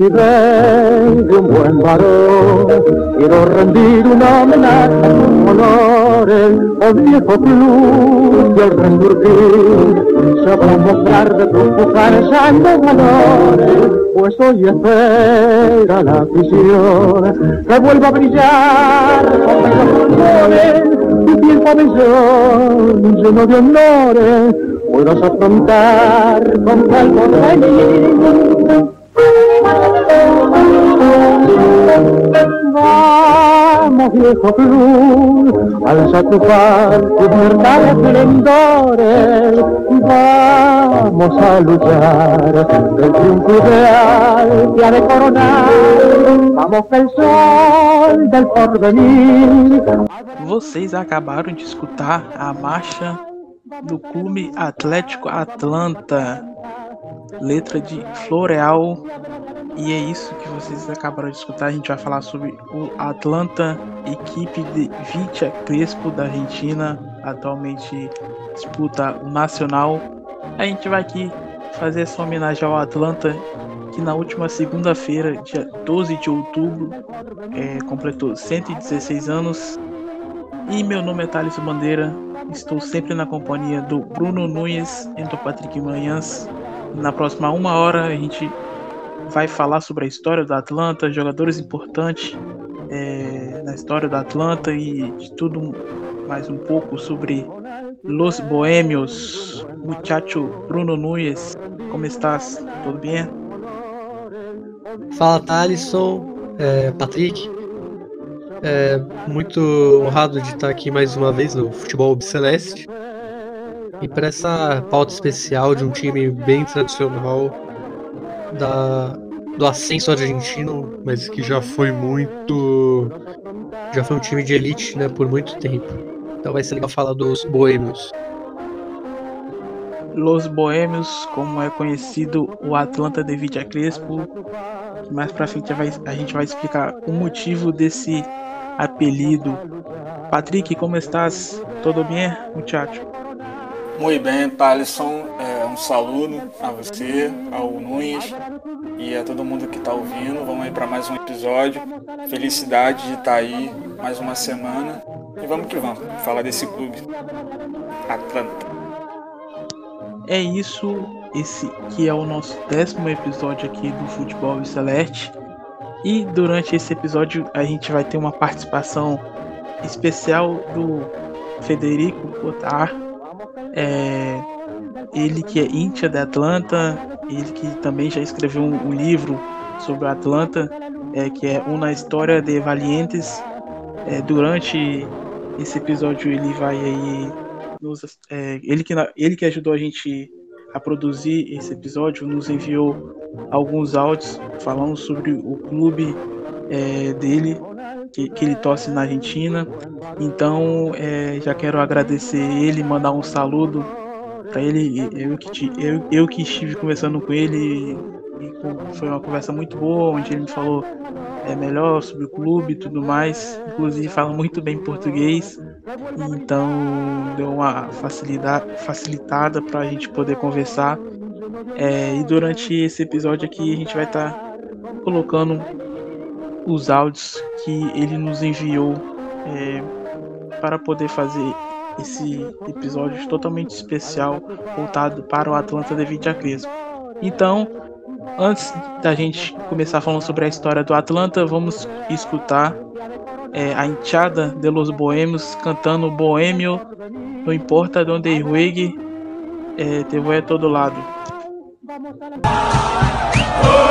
Altivez de un buen varón, quiero rendir una homenaje a sus colores, al viejo club al resurgir, sabrá mostrar de tus pujares santos valores, pues hoy espera la afición, que vuelva a brillar con los colores, tu tiempo pabellón lleno de honores, puedas afrontar con tal porvenir. Vamos, viejo club, alza tu par, tus mortales esplendores. Vamos a luchar, el triunfo ideal que ha de coronar. Vamos que el sol del porvenir. Vocês acabaram de escutar a marcha do Clube Atlético Atlanta, letra de Floreal. E é isso que vocês acabaram de escutar. A gente vai falar sobre o Atlanta, equipe de Vitia Crespo da Argentina, atualmente disputa o Nacional. A gente vai aqui fazer essa homenagem ao Atlanta, que na última segunda-feira, dia 12 de outubro, é, completou 116 anos. E meu nome é Thales Bandeira, estou sempre na companhia do Bruno Nunes e do Patrick Manhãs. Na próxima uma hora a gente vai falar sobre a história do Atlanta, jogadores importantes é, na história do Atlanta e de tudo mais um pouco sobre Los Bohemios. Muchacho Bruno Nunes, como estás? Tudo bem? Fala Thalisson, é, Patrick. É, muito honrado de estar aqui mais uma vez no Futebol Celeste. E para essa pauta especial de um time bem tradicional da, do ascenso argentino, mas que já foi muito. Já foi um time de elite né, por muito tempo. Então vai ser legal falar dos boêmios. Los Boêmios, como é conhecido o Atlanta de Vidia Crespo. Mais pra frente a gente vai explicar o motivo desse apelido. Patrick, como estás? Tudo bem, muchacho? Muito bem, Thalisson. Saludo a você, ao Nunes e a todo mundo que está ouvindo. Vamos aí para mais um episódio. Felicidade de estar tá aí mais uma semana. E vamos que vamos, falar desse clube. Atlanta. É isso, esse que é o nosso décimo episódio aqui do Futebol Celeste. E durante esse episódio a gente vai ter uma participação especial do Federico Cotar. É, ele que é íntia da Atlanta, ele que também já escreveu um, um livro sobre a Atlanta, é, que é Uma História de Valientes. É, durante esse episódio ele vai aí nos, é, ele, que, ele que ajudou a gente a produzir esse episódio nos enviou alguns áudios falando sobre o clube é, dele que, que, ele torce na Argentina. Então é, já quero agradecer ele, mandar um saludo para ele. Eu que, eu, eu que estive conversando com ele e foi uma conversa muito boa, onde ele me falou é, melhor sobre o clube e tudo mais. Inclusive fala muito bem português, então deu uma facilidade, facilitada para a gente poder conversar. É, e durante esse episódio aqui a gente vai estar tá colocando os áudios que ele nos enviou é, para poder fazer esse episódio totalmente especial voltado para o Atlanta devido a Crespo. Então, antes da gente começar falando sobre a história do Atlanta, vamos escutar é, a enxada de los boêmios cantando Boêmio, não importa de onde juegue, é, te vou a todo lado. Bom,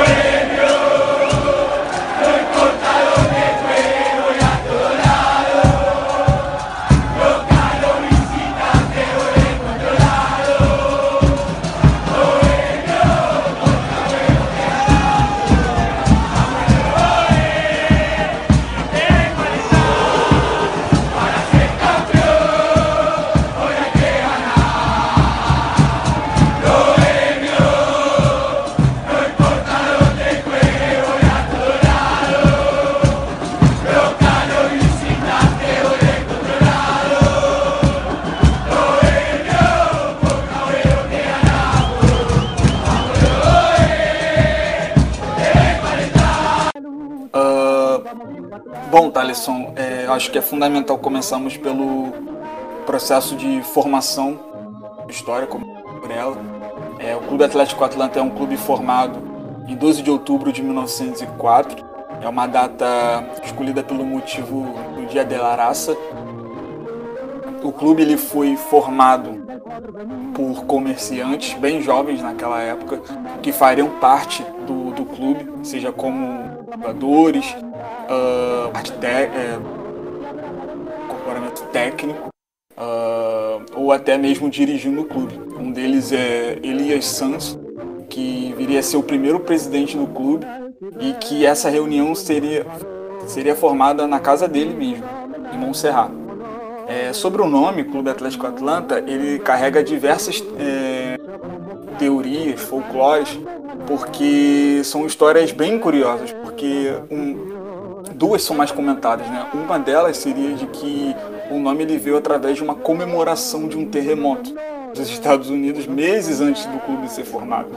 acho que é fundamental começarmos pelo processo de formação história, por ela. É, o Clube Atlético Atlanta é um clube formado em 12 de outubro de 1904. É uma data escolhida pelo motivo do Dia de la Raça. O clube ele foi formado por comerciantes bem jovens naquela época que fariam parte do, do clube, seja como jogadores, uh, é, técnico uh, ou até mesmo dirigindo o clube. Um deles é Elias Santos, que viria a ser o primeiro presidente do clube e que essa reunião seria, seria formada na casa dele mesmo, em Montserrat. É, sobre o nome, Clube Atlético Atlanta, ele carrega diversas é, teorias, folclores, porque são histórias bem curiosas, porque um, duas são mais comentadas, né? Uma delas seria de que o nome ele veio através de uma comemoração de um terremoto dos Estados Unidos meses antes do clube ser formado.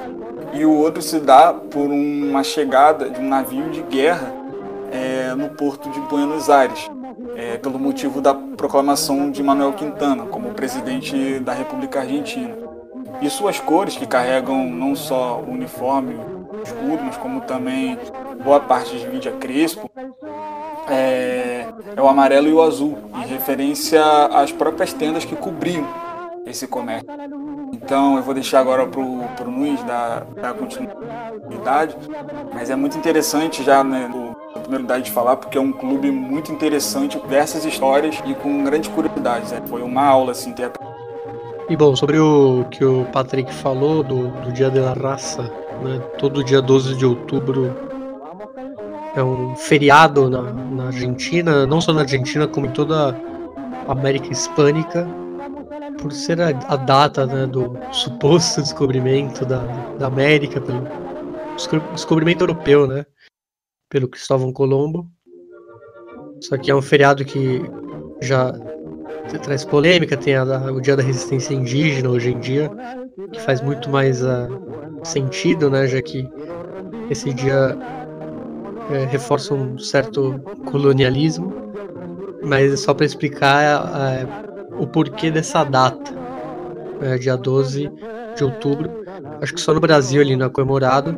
E o outro se dá por uma chegada de um navio de guerra é, no porto de Buenos Aires, é, pelo motivo da proclamação de Manuel Quintana como presidente da República Argentina. E suas cores, que carregam não só o uniforme, o escudo, como também boa parte de mídia crespo, é, é o amarelo e o azul, em referência às próprias tendas que cobriam esse comércio. Então eu vou deixar agora para o Nunes dar, dar continuidade, mas é muito interessante já né, a oportunidade de falar, porque é um clube muito interessante, diversas histórias e com grandes curiosidades. Né? Foi uma aula assim, ter e bom, sobre o que o Patrick falou do, do Dia da Raça, né? todo dia 12 de outubro é um feriado na, na Argentina, não só na Argentina, como em toda a América Hispânica, por ser a, a data né, do suposto descobrimento da, da América, pelo descobrimento europeu, né, pelo Cristóvão Colombo. Só que é um feriado que já traz polêmica, tem a, o Dia da Resistência Indígena hoje em dia, que faz muito mais uh, sentido, né, já que esse dia é, reforça um certo colonialismo, mas é só para explicar uh, o porquê dessa data, uh, dia 12 de outubro. Acho que só no Brasil ele não é comemorado,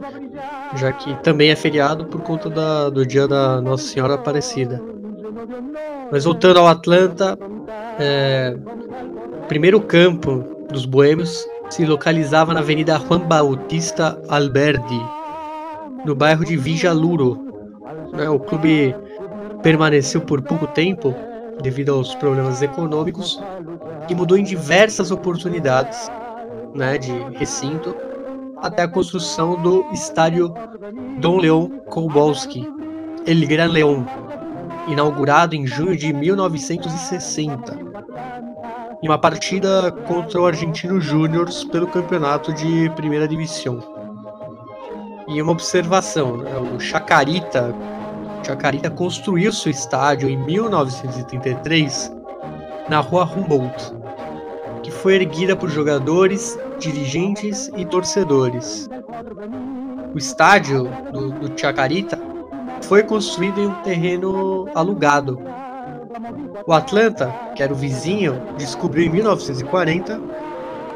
já que também é feriado por conta da, do dia da Nossa Senhora Aparecida. Mas voltando ao Atlanta, é, primeiro campo dos boêmios se localizava na Avenida Juan Bautista Alberdi, no bairro de Vijaluro. Né, o clube permaneceu por pouco tempo devido aos problemas econômicos e mudou em diversas oportunidades né, de recinto até a construção do estádio Dom Leon Kowalski, El Gran León, inaugurado em junho de 1960, em uma partida contra o Argentino Júnior pelo campeonato de Primeira Divisão. E uma observação, né, o Chacarita, Chacarita construiu seu estádio em 1933 na rua Humboldt, que foi erguida por jogadores, dirigentes e torcedores. O estádio do, do Chacarita foi construído em um terreno alugado. O Atlanta, que era o vizinho, descobriu em 1940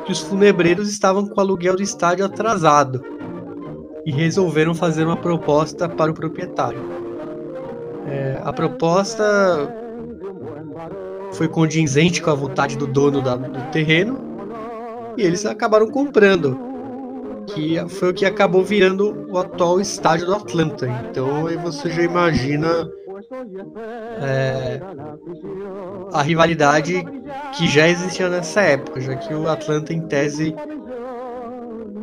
que os funebreiros estavam com o aluguel do estádio atrasado e resolveram fazer uma proposta para o proprietário. É, a proposta foi condizente com a vontade do dono da, do terreno e eles acabaram comprando que foi o que acabou virando o atual estádio do Atlanta. Então aí você já imagina é, a rivalidade que já existia nessa época, já que o Atlanta em tese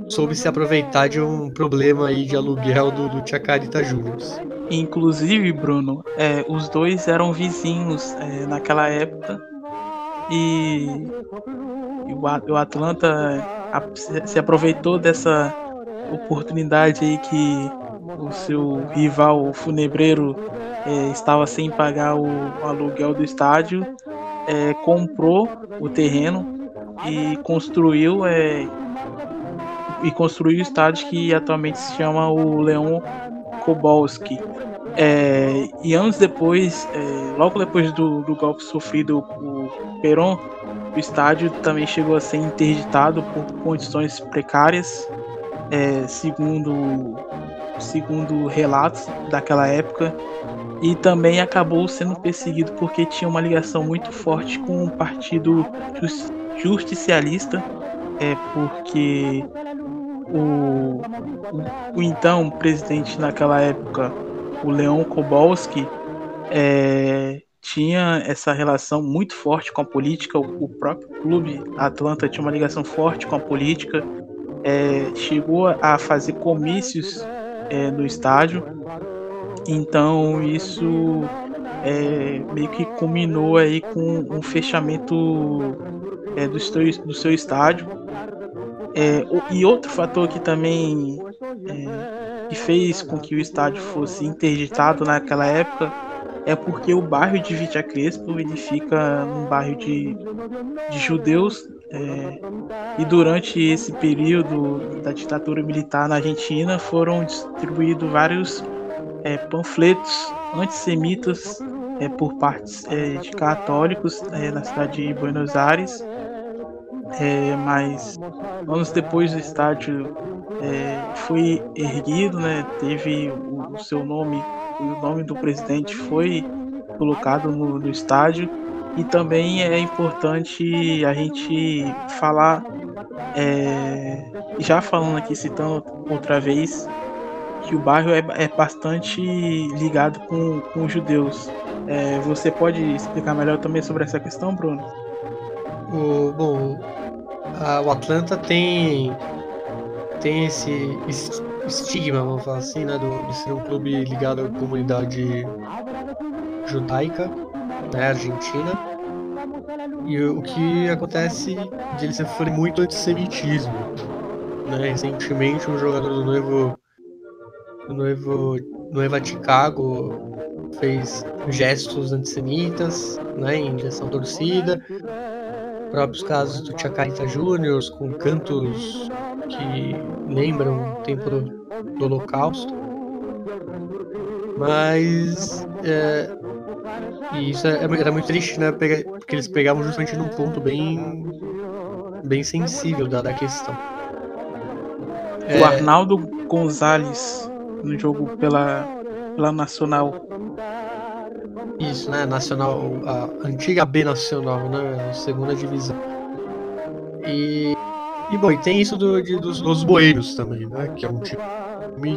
soube se aproveitar de um problema aí de aluguel do, do Chacarita Juniors. Inclusive, Bruno, é, os dois eram vizinhos é, naquela época e, e o, o Atlanta se aproveitou dessa oportunidade aí que o seu rival o funebreiro é, estava sem pagar o, o, aluguel do estádio, é, comprou o terreno e construiu é, e construiu o estádio que atualmente se chama o Leon Kobolski. É, e anos depois, é, logo depois do, do golpe sofrido por Perón, o estádio também chegou a ser interditado por condições precárias, é, segundo, segundo relatos daquela época, e também acabou sendo perseguido porque tinha uma ligação muito forte com o Partido Justicialista, é, porque o, o, o então presidente naquela época, o Leon Kobolski, é, tinha essa relação muito forte com a política. O, o próprio clube Atlanta tinha uma ligação forte com a política. É, chegou a fazer comícios é, no estádio. Então isso é, meio que culminou aí com um fechamento é, do, do seu estádio. É, e outro fator que também é, que fez com que o estádio fosse interditado naquela época é porque o bairro de Vitia Crespo ele fica num bairro de, de judeus é, e durante esse período da ditadura militar na Argentina foram distribuídos vários é, panfletos antissemitas é, por partes é, de católicos é, na cidade de Buenos Aires é, mas anos depois o estádio é, foi erguido, né? Teve o, o, seu nome, o nome do presidente foi colocado no, no estádio e também é importante a gente falar, é, já falando aqui citando outra vez, que o bairro é, é bastante ligado com, com os judeus. É, você pode explicar melhor também sobre essa questão, Bruno? O, bom, a, o Atlanta tem tem esse estigma, vamos falar assim, né, do, de ser um clube ligado à comunidade judaica, né, argentina. E o que acontece de ele sofrer muito antissemitismo. Né? Recentemente um jogador do noivo do noivo Noiva Chicago fez gestos antissemitas né, em direção à torcida próprios casos do Chacarita Júnior, com cantos que lembram o tempo do, Holocausto. Mas é, e isso é, era muito triste, né? Porque eles pegavam justamente num ponto bem, bem sensível da, da questão. O é... Arnaldo Gonzalez no jogo pela, pela Nacional isso, né? Nacional, a antiga B Nacional, né? Segunda divisão. E, e bom, e tem isso do, de, dos, dos boeiros também, né? Que é um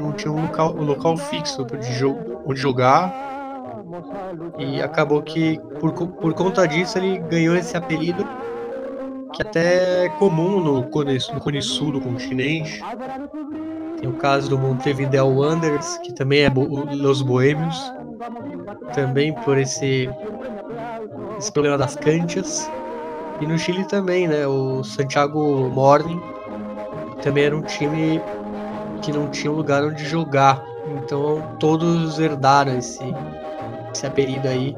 não tinha um local, um local fixo de jogo, onde jogar. E acabou que, por, por conta disso, ele ganhou esse apelido que até é comum no Cone, no Cone Sul do continente. Tem o caso do Montevideo Wanderers, que também é bo, Los Boêmios, também por esse, esse problema das canchas. E no Chile também, né? O Santiago Morning também era um time que não tinha lugar onde jogar. Então todos herdaram esse, esse apelido aí,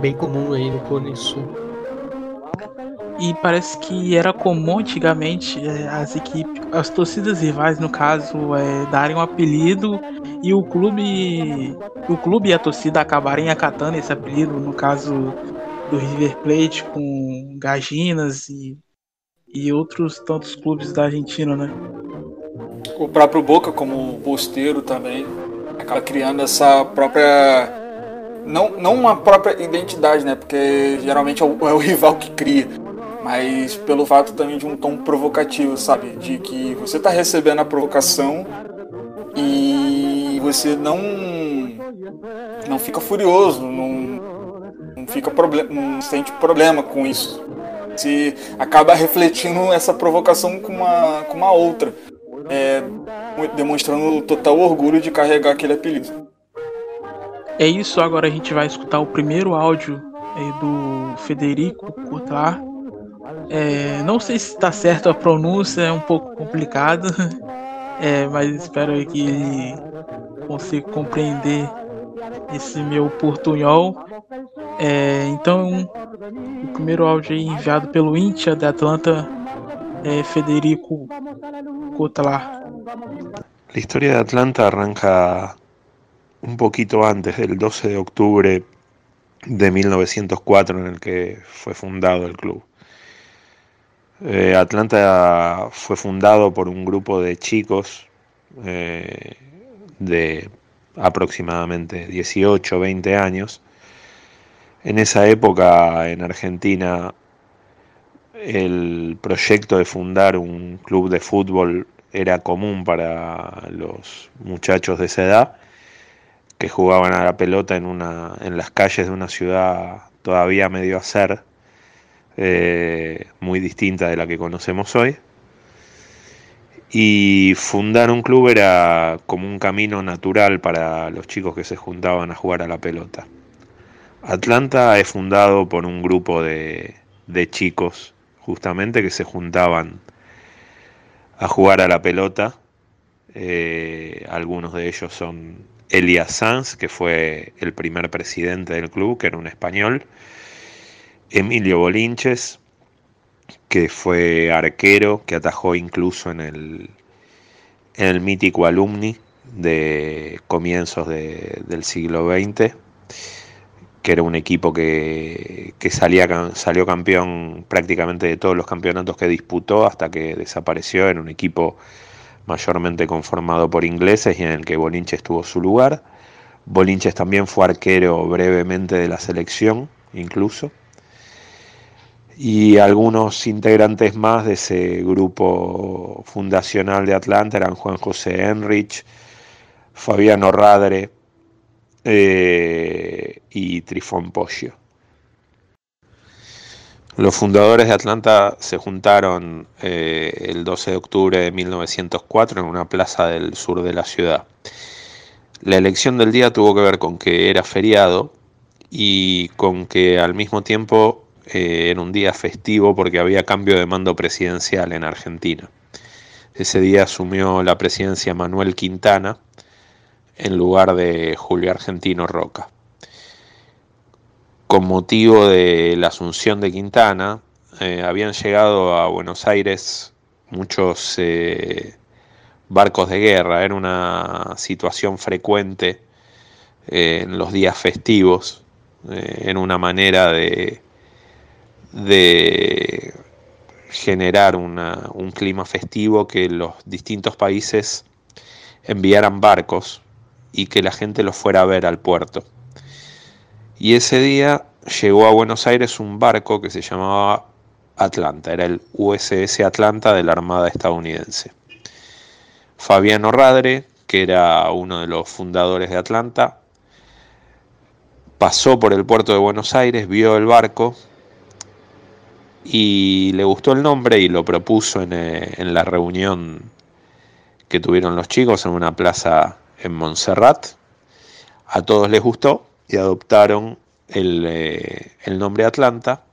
bem comum aí no Cone Sul. E parece que era comum antigamente é, as equipes, as torcidas rivais, no caso, é, darem um apelido e o clube, o clube e a torcida acabarem acatando esse apelido, no caso do River Plate com Gaginas e, e outros tantos clubes da Argentina, né? O próprio Boca, como posteiro também, acaba criando essa própria não, não uma própria identidade, né? Porque geralmente é o, é o rival que cria mas pelo fato também de um tom provocativo, sabe? De que você está recebendo a provocação e você não não fica furioso, não, não fica problema, não sente problema com isso. Você acaba refletindo essa provocação com uma, com uma outra, é, demonstrando total orgulho de carregar aquele apelido. É isso, agora a gente vai escutar o primeiro áudio é, do Federico Cotlar, é, não sei se está certo a pronúncia, é um pouco complicado, é, mas espero que ele consiga compreender esse meu portunhol. É, então, o primeiro áudio enviado pelo Intia de Atlanta, é Federico Cotlar. La historia de Atlanta arranca un poquito antes del 12 de octubre de 1904 en el que fue fundado el club. Eh, Atlanta fue fundado por un grupo de chicos eh, de aproximadamente 18 o 20 años. En esa época en Argentina el proyecto de fundar un club de fútbol era común para los muchachos de esa edad que jugaban a la pelota en, una, en las calles de una ciudad todavía medio a ser, eh, muy distinta de la que conocemos hoy. Y fundar un club era como un camino natural para los chicos que se juntaban a jugar a la pelota. Atlanta es fundado por un grupo de, de chicos justamente que se juntaban a jugar a la pelota. Eh, algunos de ellos son Elias Sanz, que fue el primer presidente del club, que era un español, Emilio Bolinches, que fue arquero, que atajó incluso en el, en el mítico alumni de comienzos del siglo XX, que era un equipo que, que salía, salió campeón prácticamente de todos los campeonatos que disputó hasta que desapareció, era un equipo mayormente conformado por ingleses y en el que Bolinches tuvo su lugar. Bolinches también fue arquero brevemente de la selección, incluso. Y algunos integrantes más de ese grupo fundacional de Atlanta eran Juan José Enrich, Fabiano Radre eh, y Trifón Poggio. Los fundadores de Atlanta se juntaron eh, el 12 de octubre de 1904 en una plaza del sur de la ciudad. La elección del día tuvo que ver con que era feriado y con que al mismo tiempo eh, era un día festivo porque había cambio de mando presidencial en Argentina. Ese día asumió la presidencia Manuel Quintana en lugar de Julio Argentino Roca con motivo de la asunción de Quintana, eh, habían llegado a Buenos Aires muchos eh, barcos de guerra, era una situación frecuente eh, en los días festivos, en una manera de, de generar un clima festivo que los distintos países enviaran barcos y que la gente los fuera a ver al puerto. Y ese día llegó a Buenos Aires un barco que se llamaba Atlanta, era el USS Atlanta de la Armada estadounidense. Fabiano Radre, que era uno de los fundadores de Atlanta, pasó por el puerto de Buenos Aires, vio el barco y le gustó el nombre y lo propuso en, eh, en la reunión que tuvieron los chicos en una plaza en Montserrat. A todos les gustó y adoptaron eh, el, nombre Atlanta.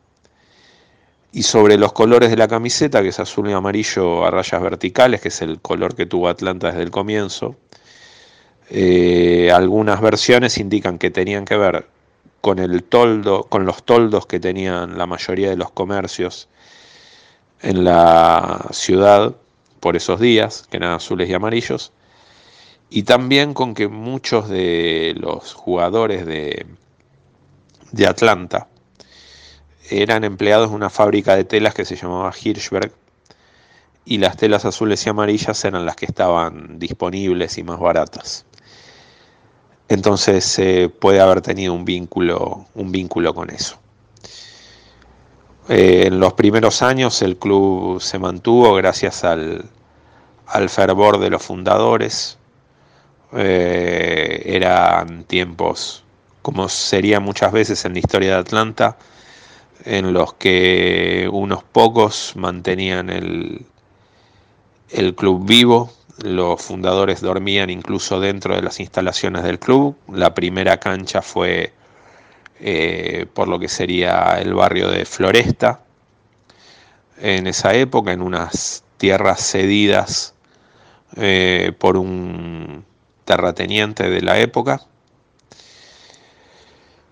Y sobre los colores de la camiseta, que es azul y amarillo a rayas verticales, que es el color que tuvo Atlanta desde el comienzo, eh, algunas versiones indican que tenían que ver con el toldo, con los toldos que tenían la mayoría de los comercios en la ciudad por esos días, que eran azules y amarillos, y también con que muchos de los jugadores de, de Atlanta eran empleados de una fábrica de telas que se llamaba Hirschberg y las telas azules y amarillas eran las que estaban disponibles y más baratas. Entonces eh, puede haber tenido un vínculo, un vínculo con eso. Eh, en los primeros años el club se mantuvo gracias al, al fervor de los fundadores, eh, eran tiempos, como sería muchas veces en la historia de Atlanta, en los que unos pocos mantenían el, el club vivo, los fundadores dormían incluso dentro de las instalaciones del club, la primera cancha fue eh, por lo que sería el barrio de Floresta, en esa época, en unas tierras cedidas eh, por un terrateniente de la época.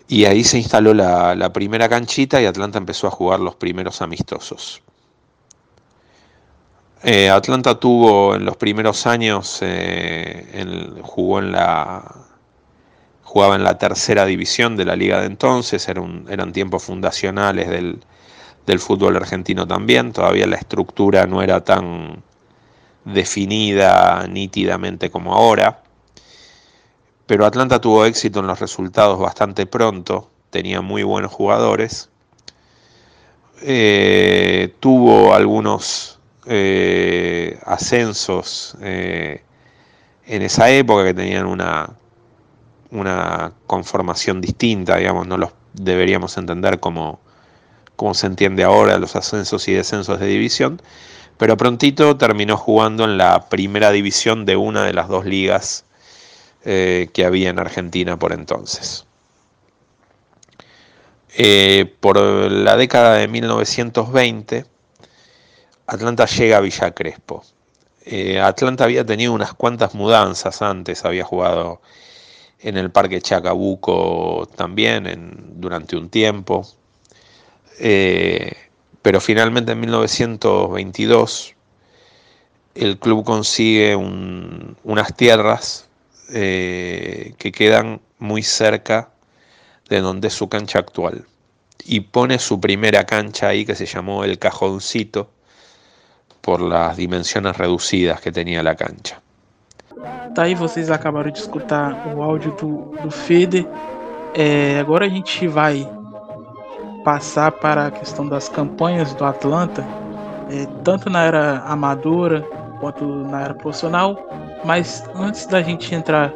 Y ahí se instaló la, primera canchita y Atlanta empezó a jugar los primeros amistosos. Eh, Atlanta tuvo en los primeros años, eh, jugó en la, jugaba en la tercera división de la liga de entonces, eran tiempos fundacionales del, del fútbol argentino también, todavía la estructura no era tan definida nítidamente como ahora. Pero Atlanta tuvo éxito en los resultados bastante pronto, tenía muy buenos jugadores. Eh, tuvo algunos eh, ascensos eh, en esa época que tenían una, una conformación distinta, digamos, no los deberíamos entender como, como se entiende ahora los ascensos y descensos de división, pero prontito terminó jugando en la primera división de una de las dos ligas eh, que había en Argentina por entonces. Por la década de 1920, Atlanta llega a Villa Crespo. Eh, Atlanta había tenido unas cuantas mudanzas antes, había jugado en el Parque Chacabuco también durante un tiempo. Pero finalmente en 1922 el club consigue unas tierras eh, que quedan muy cerca de donde es su cancha actual. Y pone su primera cancha ahí que se llamó El Cajoncito por las dimensiones reducidas que tenía la cancha. Tá aí, vocês acabaram de escutar o áudio do, do Fede. É, agora a gente vai passar para a questão das campanhas do Atlanta, é, tanto na era amadora quanto na era profissional. Mas antes da gente entrar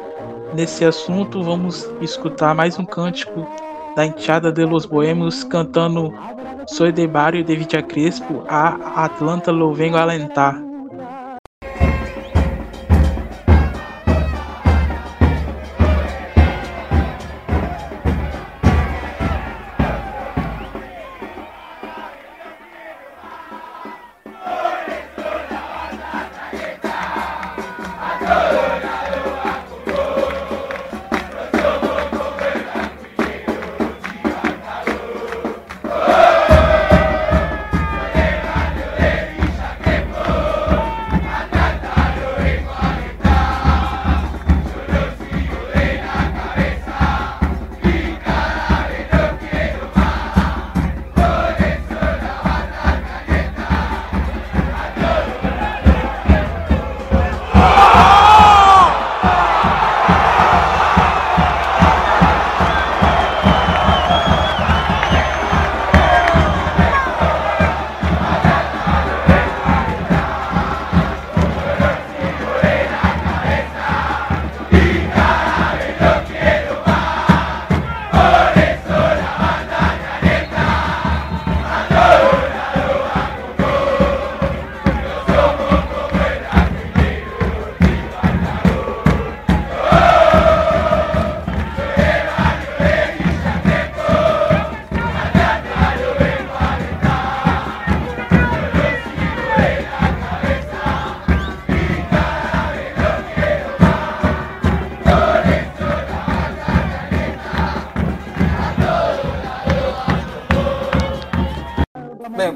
nesse assunto, vamos escutar mais um cântico da Enteada de los Boêmios cantando Soy de Barrio de Villa Crespo, a Atlanta lo vengo a alentar.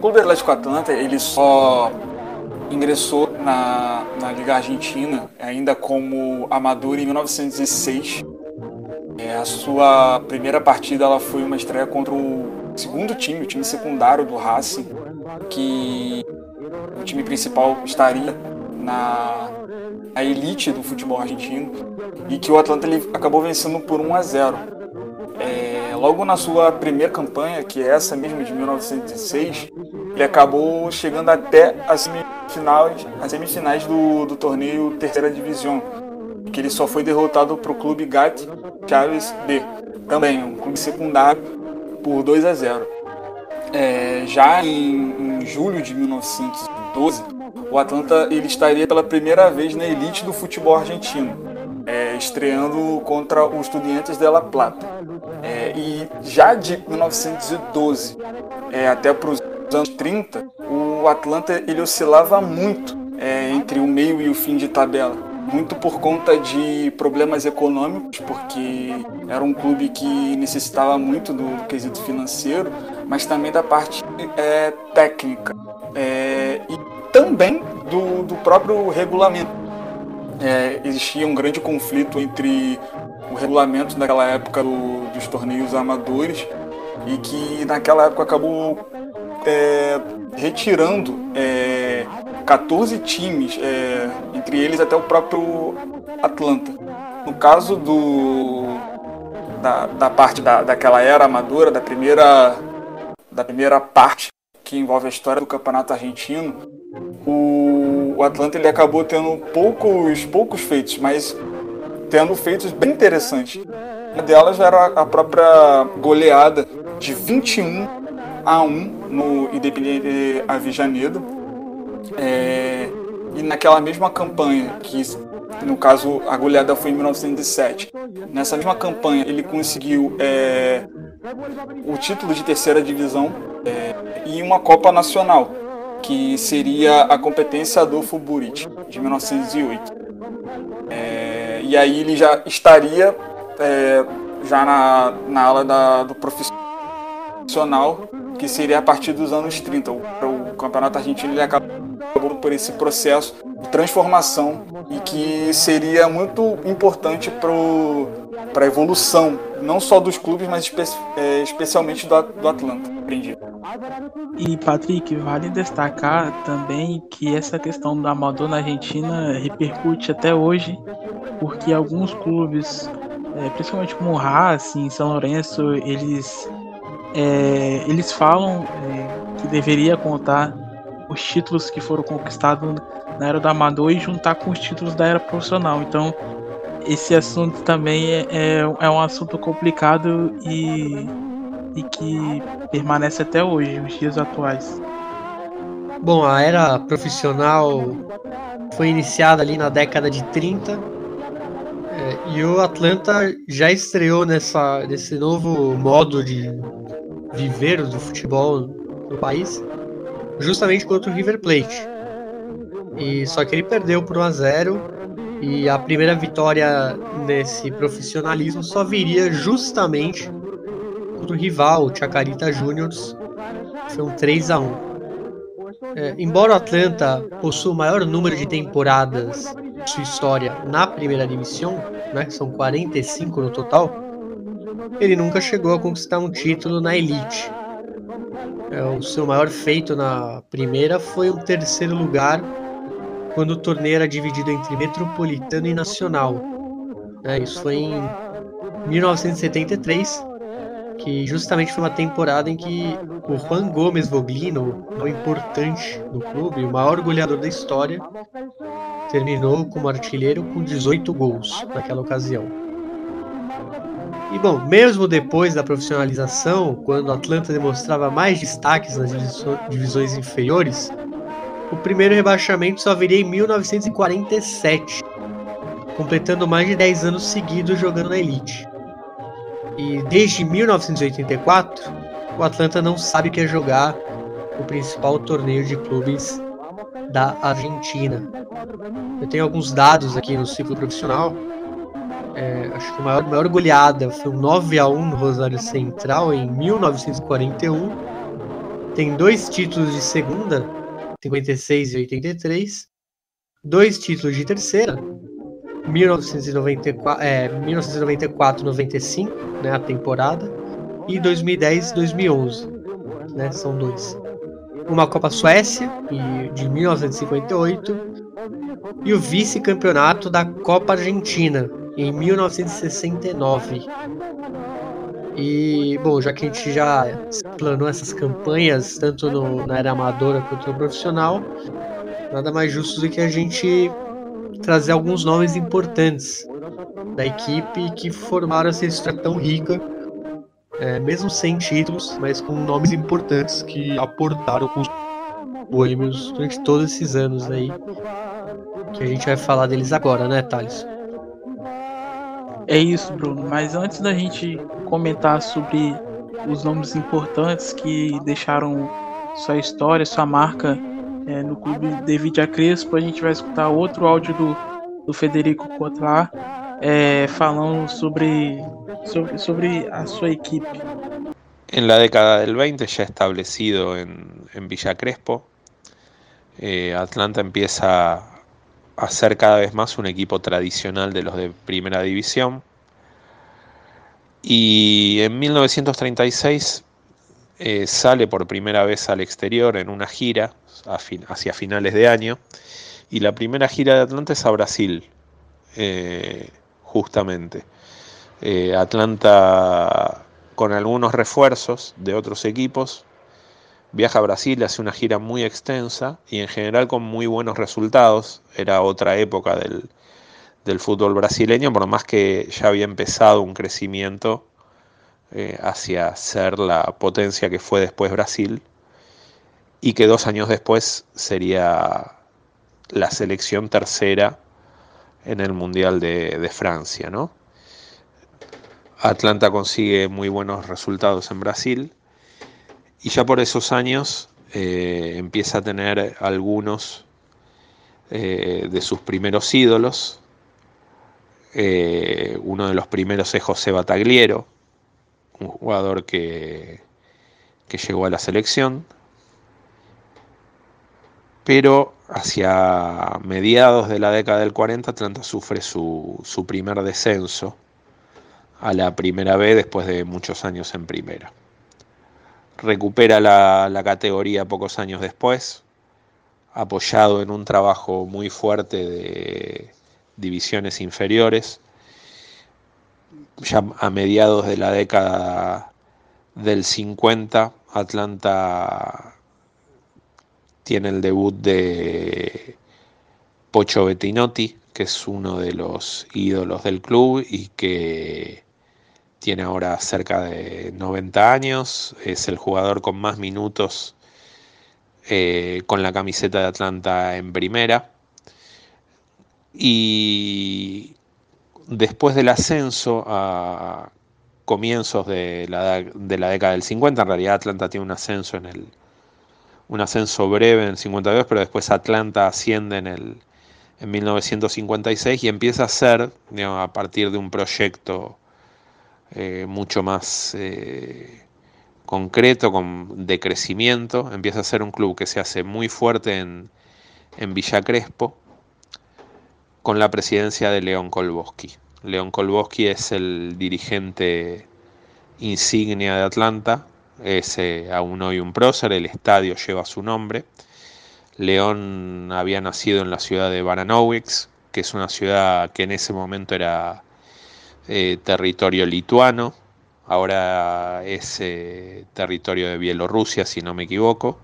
Clube Atlético Atlanta ele só ingressou na, na Liga Argentina ainda como amador em 1916. É, a sua primeira partida ela foi uma estreia contra o segundo time, o time secundário do Racing, que o time principal estaria na, elite do futebol argentino e que o Atlanta ele acabou vencendo por 1 a 0. É, logo na sua primeira campanha, que é essa mesmo de 1916, ele acabou chegando até as semifinais, as semifinais do, do torneio Terceira Divisão, que ele só foi derrotado para o clube GAT Chaves B, também um clube secundário, por 2 a 0. É, já em, em julho de 1912, o Atlanta ele estaria pela primeira vez na elite do futebol argentino, é, estreando contra os Estudiantes de La Plata. É, e já de 1912 é, até para os anos 30, o Atlanta ele oscilava muito é, entre o meio e o fim de tabela. Muito por conta de problemas econômicos, porque era um clube que necessitava muito do, do quesito financeiro, mas também da parte é, técnica é, e também do, do próprio regulamento. É, existia um grande conflito entre o regulamento daquela época do, dos torneios amadores e que naquela época acabou é, retirando é, 14 times, é, entre eles até o próprio Atlanta. No caso do, da, da parte da, daquela era amadora, da primeira, da primeira parte que envolve a história do campeonato argentino, o, o Atlanta ele acabou tendo poucos, poucos feitos, mas tendo feitos bem interessantes. Uma delas era a própria goleada de 21 a 1 no Independiente Avijanedo. É, e naquela mesma campanha, que no caso a goleada foi em 1907, nessa mesma campanha ele conseguiu é, o título de terceira divisão é, e uma Copa Nacional, que seria a competência Adolfo Burit, de 1908. É, e aí ele já estaria é, já na, na ala da, do profissional, que seria a partir dos anos 30. O, o campeonato argentino ele acabou por esse processo de transformação e que seria muito importante para a evolução, não só dos clubes, mas espe é, especialmente do, do Atlanta. Aprendi. E Patrick, vale destacar também que essa questão do amador na Argentina repercute até hoje, porque alguns clubes é, principalmente como o Racing, São Lourenço, eles, é, eles falam é, que deveria contar os títulos que foram conquistados na era do amador e juntar com os títulos da era profissional. Então, esse assunto também é, é, é um assunto complicado e, e que permanece até hoje, nos dias atuais. Bom, a era profissional foi iniciada ali na década de 30 é, e o Atlanta já estreou nessa, nesse novo modo de viver do futebol no país, justamente contra o River Plate. E só que ele perdeu por 1 a 0 e a primeira vitória nesse profissionalismo só viria justamente contra o rival, o Chacarita Juniors. Foi um 3 a 1. É, embora o Atlanta possua o maior número de temporadas sua história na primeira divisão, né, são 45 no total, ele nunca chegou a conquistar um título na elite. É, o seu maior feito na primeira foi o terceiro lugar quando o torneio era dividido entre metropolitano e nacional. É, isso foi em 1973, que justamente foi uma temporada em que o Juan Gomes Voglino, o importante do clube, o maior goleador da história, terminou como artilheiro com 18 gols naquela ocasião. E bom, mesmo depois da profissionalização, quando o Atlanta demonstrava mais destaques nas divisões inferiores, o primeiro rebaixamento só viria em 1947, completando mais de 10 anos seguidos jogando na elite. E desde 1984, o Atlanta não sabe que é jogar o principal torneio de clubes da Argentina. Eu tenho alguns dados aqui no ciclo profissional. É, acho que a maior, maior goleada foi um 9 a 1 no Rosário Central em 1941. Tem dois títulos de segunda, 56 e 83. Dois títulos de terceira, 1994, é, 1994-95, né, a temporada, e 2010-2011, né, são dois uma Copa Suécia de 1958 e o vice-campeonato da Copa Argentina em 1969. E, bom, já que a gente já planou essas campanhas, tanto no, na era amadora quanto no profissional, nada mais justo do que a gente trazer alguns nomes importantes da equipe que formaram essa história tão rica é, mesmo sem títulos, mas com nomes importantes que aportaram com os boêmios durante todos esses anos aí. Que a gente vai falar deles agora, né, Thales? É isso, Bruno. Mas antes da gente comentar sobre os nomes importantes que deixaram sua história, sua marca é, no clube David A Crespo, a gente vai escutar outro áudio do, do Federico Cotlar é, falando sobre sobre, sobre a su equipo. En la década del 20, ya establecido en, en Villa Crespo, eh, Atlanta empieza a ser cada vez más un equipo tradicional de los de primera división, Y en 1936 eh, sale por primera vez al exterior en una gira hacia finales de año. Y la primera gira de Atlanta es a Brasil, eh, justamente. Eh, Atlanta con algunos refuerzos de otros equipos. Viaja a Brasil, hace una gira muy extensa y en general con muy buenos resultados. Era otra época del, del fútbol brasileño, por más que ya había empezado un crecimiento eh, hacia ser la potencia que fue después Brasil y que dos años después sería la selección tercera en el Mundial de, Francia. ¿no? Atlanta consigue muy buenos resultados en Brasil y ya por esos años eh, empieza a tener algunos eh, de sus primeros ídolos, eh, uno de los primeros es José Batagliero, un jugador que, que llegó a la selección, pero hacia mediados de la década del 40 Atlanta sufre su, su primer descenso a la primera vez después de muchos años en primera. Recupera la, categoría pocos años después, apoyado en un trabajo muy fuerte de, divisiones inferiores. Ya a mediados de la década del 50, Atlanta tiene el debut de Pocho Bettinotti, que es uno de los ídolos del club y que tiene ahora cerca de 90 años, es el jugador con más minutos eh, con la camiseta de Atlanta en primera. Y después del ascenso a comienzos de la, de la década del 50, en realidad Atlanta tiene un ascenso en el un ascenso breve en el 52, pero después Atlanta asciende en el en 1956 y empieza a ser, a partir de un proyecto eh, mucho más eh, concreto, con, de crecimiento, empieza a ser un club que se hace muy fuerte en, en Villa Crespo, con la presidencia de León Kolboski. León Kolboski es el dirigente insignia de Atlanta, es eh, aún hoy un prócer, el estadio lleva su nombre. León había nacido en la ciudad de Baranowicz, que es una ciudad que en ese momento era eh, territorio lituano, ahora es eh, territorio de Bielorrusia, si no me equivoco.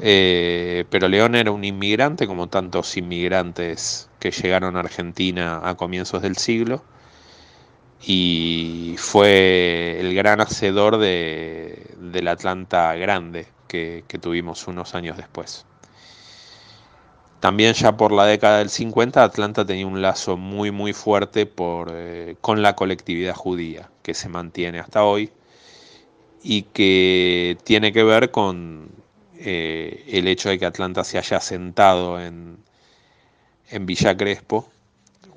Eh, pero León era un inmigrante, como tantos inmigrantes que llegaron a Argentina a comienzos del siglo, y fue el gran hacedor de, del Atlanta grande que, tuvimos unos años después. También ya por la década del 50 Atlanta tenía un lazo muy muy fuerte eh, con la colectividad judía que se mantiene hasta hoy y que tiene que ver con, eh, el hecho de que Atlanta se haya sentado en, en Villa Crespo,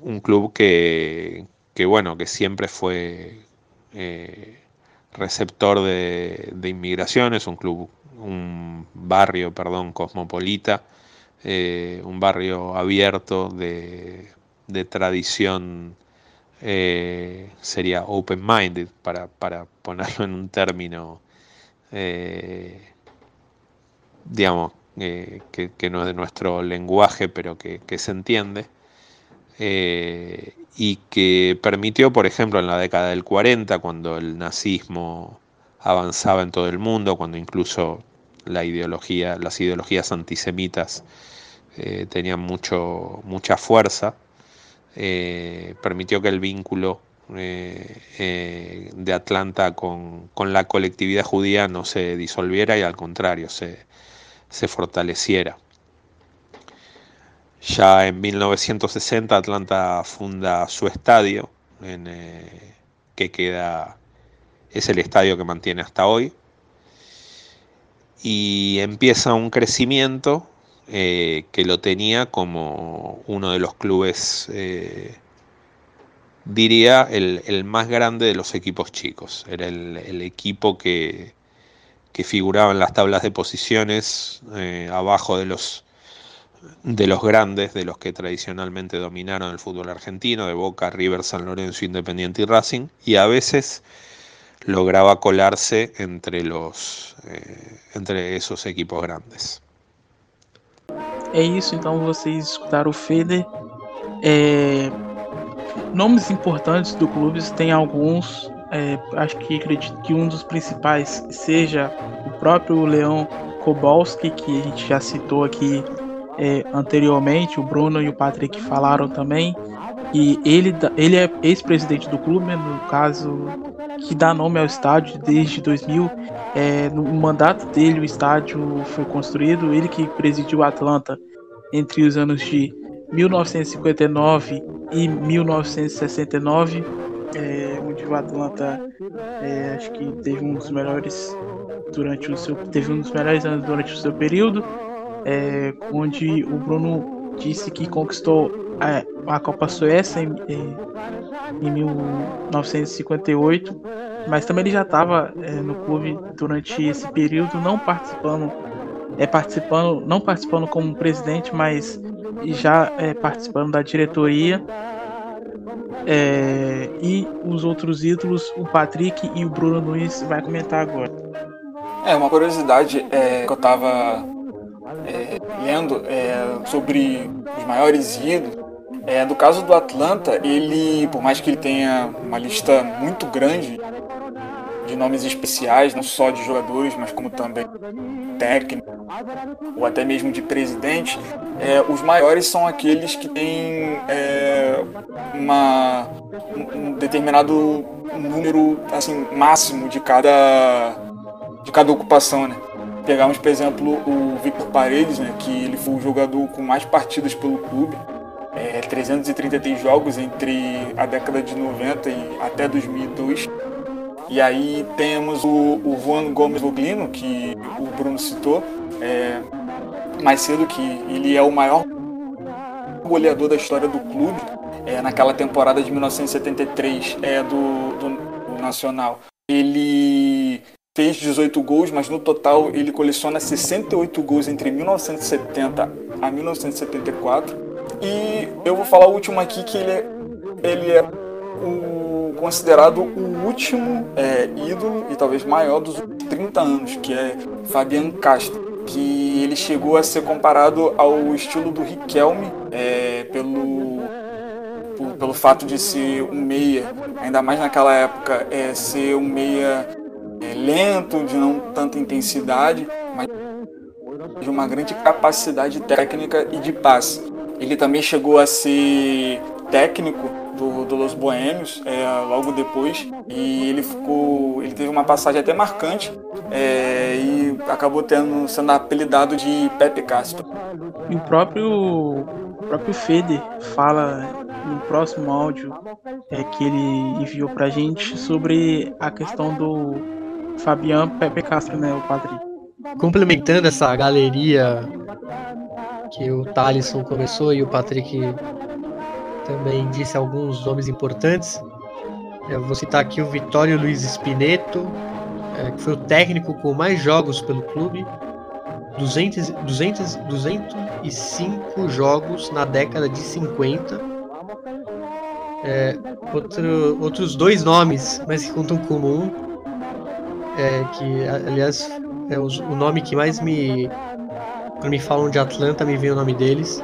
un club que, bueno, que siempre fue eh, receptor de, inmigraciones, un club, un barrio, perdón, cosmopolita, eh, un barrio abierto de, tradición sería open-minded, para, para, ponerlo en un término digamos, eh, que, no es de nuestro lenguaje, pero que, se entiende, eh, y que permitió, por ejemplo, en la década del 40, cuando el nazismo avanzaba en todo el mundo, cuando incluso la ideología, las ideologías antisemitas eh, tenían mucho, mucha fuerza, permitió que el vínculo de Atlanta con, con, la colectividad judía no se disolviera y al contrario se, se fortaleciera. Ya en 1960 Atlanta funda su estadio, eh, que queda, es el estadio que mantiene hasta hoy, y empieza un crecimiento eh, que lo tenía como uno de los clubes, eh, diría, el, más grande de los equipos chicos. Era el equipo que, que figuraba en las tablas de posiciones eh, abajo de los de los grandes, de los que tradicionalmente dominaron el fútbol argentino, de Boca, River, San Lorenzo, Independiente y Racing, y a veces lograba colarse entre, los, eh, entre esos equipos grandes. É isso, então vocês escutaram o Feder. É... Nomes importantes do clube tem alguns. É, acho que acredito que um dos principais seja o próprio Leão Kowalski, que a gente já citou aqui é, anteriormente, o Bruno e o Patrick falaram também. E ele, ele é ex-presidente do clube, no caso, que dá nome ao estádio desde 2000. É, no mandato dele, o estádio foi construído. Ele que presidiu Atlanta entre os anos de 1959 e 1969, é, onde o Atlanta é, acho que teve um dos melhores durante o seu teve um dos melhores anos durante o seu período, é, onde o Bruno disse que conquistou a, a Copa Suécia em, em 1958, mas também ele já estava é, no clube durante esse período, não participando é, participando, não participando como presidente, mas já é, participando da diretoria. É, e os outros ídolos, o Patrick e o Bruno Luiz vai comentar agora. É, uma curiosidade é, que eu estava é, lendo é, sobre os maiores ídolos. É, do caso do Atlanta, ele, por mais que ele tenha uma lista muito grande de nomes especiais, não só de jogadores, mas como também técnico ou até mesmo de presidente, é, os maiores são aqueles que têm é, uma, um determinado número assim máximo de cada de cada ocupação, né? Pegamos, por exemplo, o Victor Paredes, né, que ele foi o jogador com mais partidas pelo clube, é, 333 jogos entre a década de 90 e até 2002. E aí temos o, o Juan Gomes Voglino, que o Bruno citou é, mais cedo, que ele é o maior goleador da história do clube. É, naquela temporada de 1973 é, do, do, do Nacional. Ele fez 18 gols, mas no total ele coleciona 68 gols entre 1970 a 1974. E eu vou falar o último aqui que ele é, ele é o considerado o último é, ídolo e talvez maior dos 30 anos, que é Fabian Castro, que ele chegou a ser comparado ao estilo do Riquelme é, pelo, por, pelo fato de ser um meia, ainda mais naquela época, é, ser um meia é, lento, de não tanta intensidade, mas de uma grande capacidade técnica e de passe. Ele também chegou a ser técnico do, do Los Boêmios é, logo depois. E ele ficou ele teve uma passagem até marcante é, e acabou tendo sendo apelidado de Pepe Castro. E o próprio o próprio Feder fala no próximo áudio é, que ele enviou pra gente sobre a questão do Fabian Pepe Castro né o padre complementando essa galeria que o Thalisson começou e o Patrick também disse alguns nomes importantes. Eu vou citar aqui o Vitório Luiz Spineto, é, que foi o técnico com mais jogos pelo clube, 200, 200, 205 jogos na década de 50. É, outro, outros dois nomes, mas que contam como um, é, que aliás é o, nome que mais me quando me falam de Atlanta me vem o nome deles.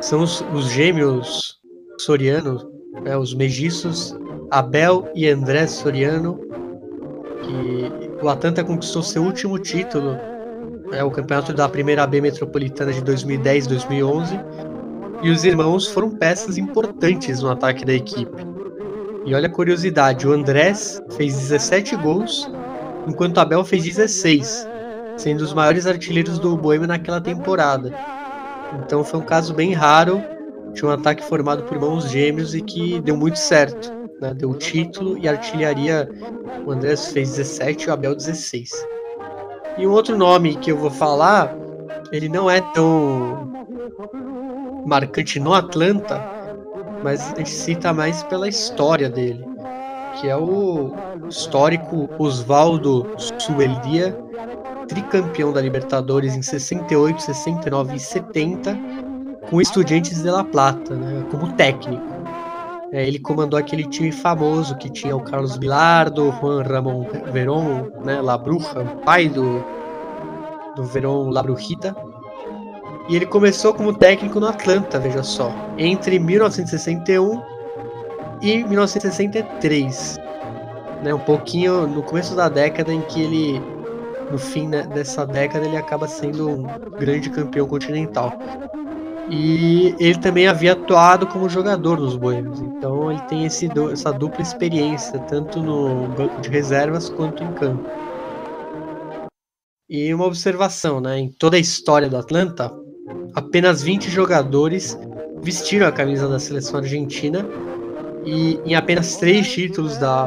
São os, os gêmeos Soriano, né, os megiços Abel e André Soriano, que o Atlanta conquistou seu último título, né, o campeonato da Primeira B Metropolitana de 2010-2011, e os irmãos foram peças importantes no ataque da equipe. E olha a curiosidade, o Andrés fez 17 gols, enquanto Abel fez 16, sendo os maiores artilheiros do Boêmio naquela temporada. Então foi um caso bem raro tinha um ataque formado por irmãos gêmeos e que deu muito certo. Né? Deu título e artilharia. O Andrés fez 17 e o Abel 16. E um outro nome que eu vou falar, ele não é tão marcante no Atlanta, mas a gente cita mais pela história dele, que é o histórico Oswaldo Sueldia, tricampeão da Libertadores em 68, 69 e 70, com Estudiantes de La Plata, né, como técnico. É, ele comandou aquele time famoso que tinha o Carlos Bilardo, Juan Ramon Verón, né, La Bruja, pai do, do Verón La Brujita. E ele começou como técnico no Atlanta, veja só, entre 1961 e 1963. Né, um pouquinho no começo da década em que ele, no fim dessa década, ele acaba sendo um grande campeão continental. E ele também havia atuado como jogador nos Boêmios, então ele tem esse, essa dupla experiência, tanto no banco de reservas quanto em campo. E uma observação, né? Em toda a história do Atlanta, apenas 20 jogadores vestiram a camisa da seleção argentina e em apenas três títulos da,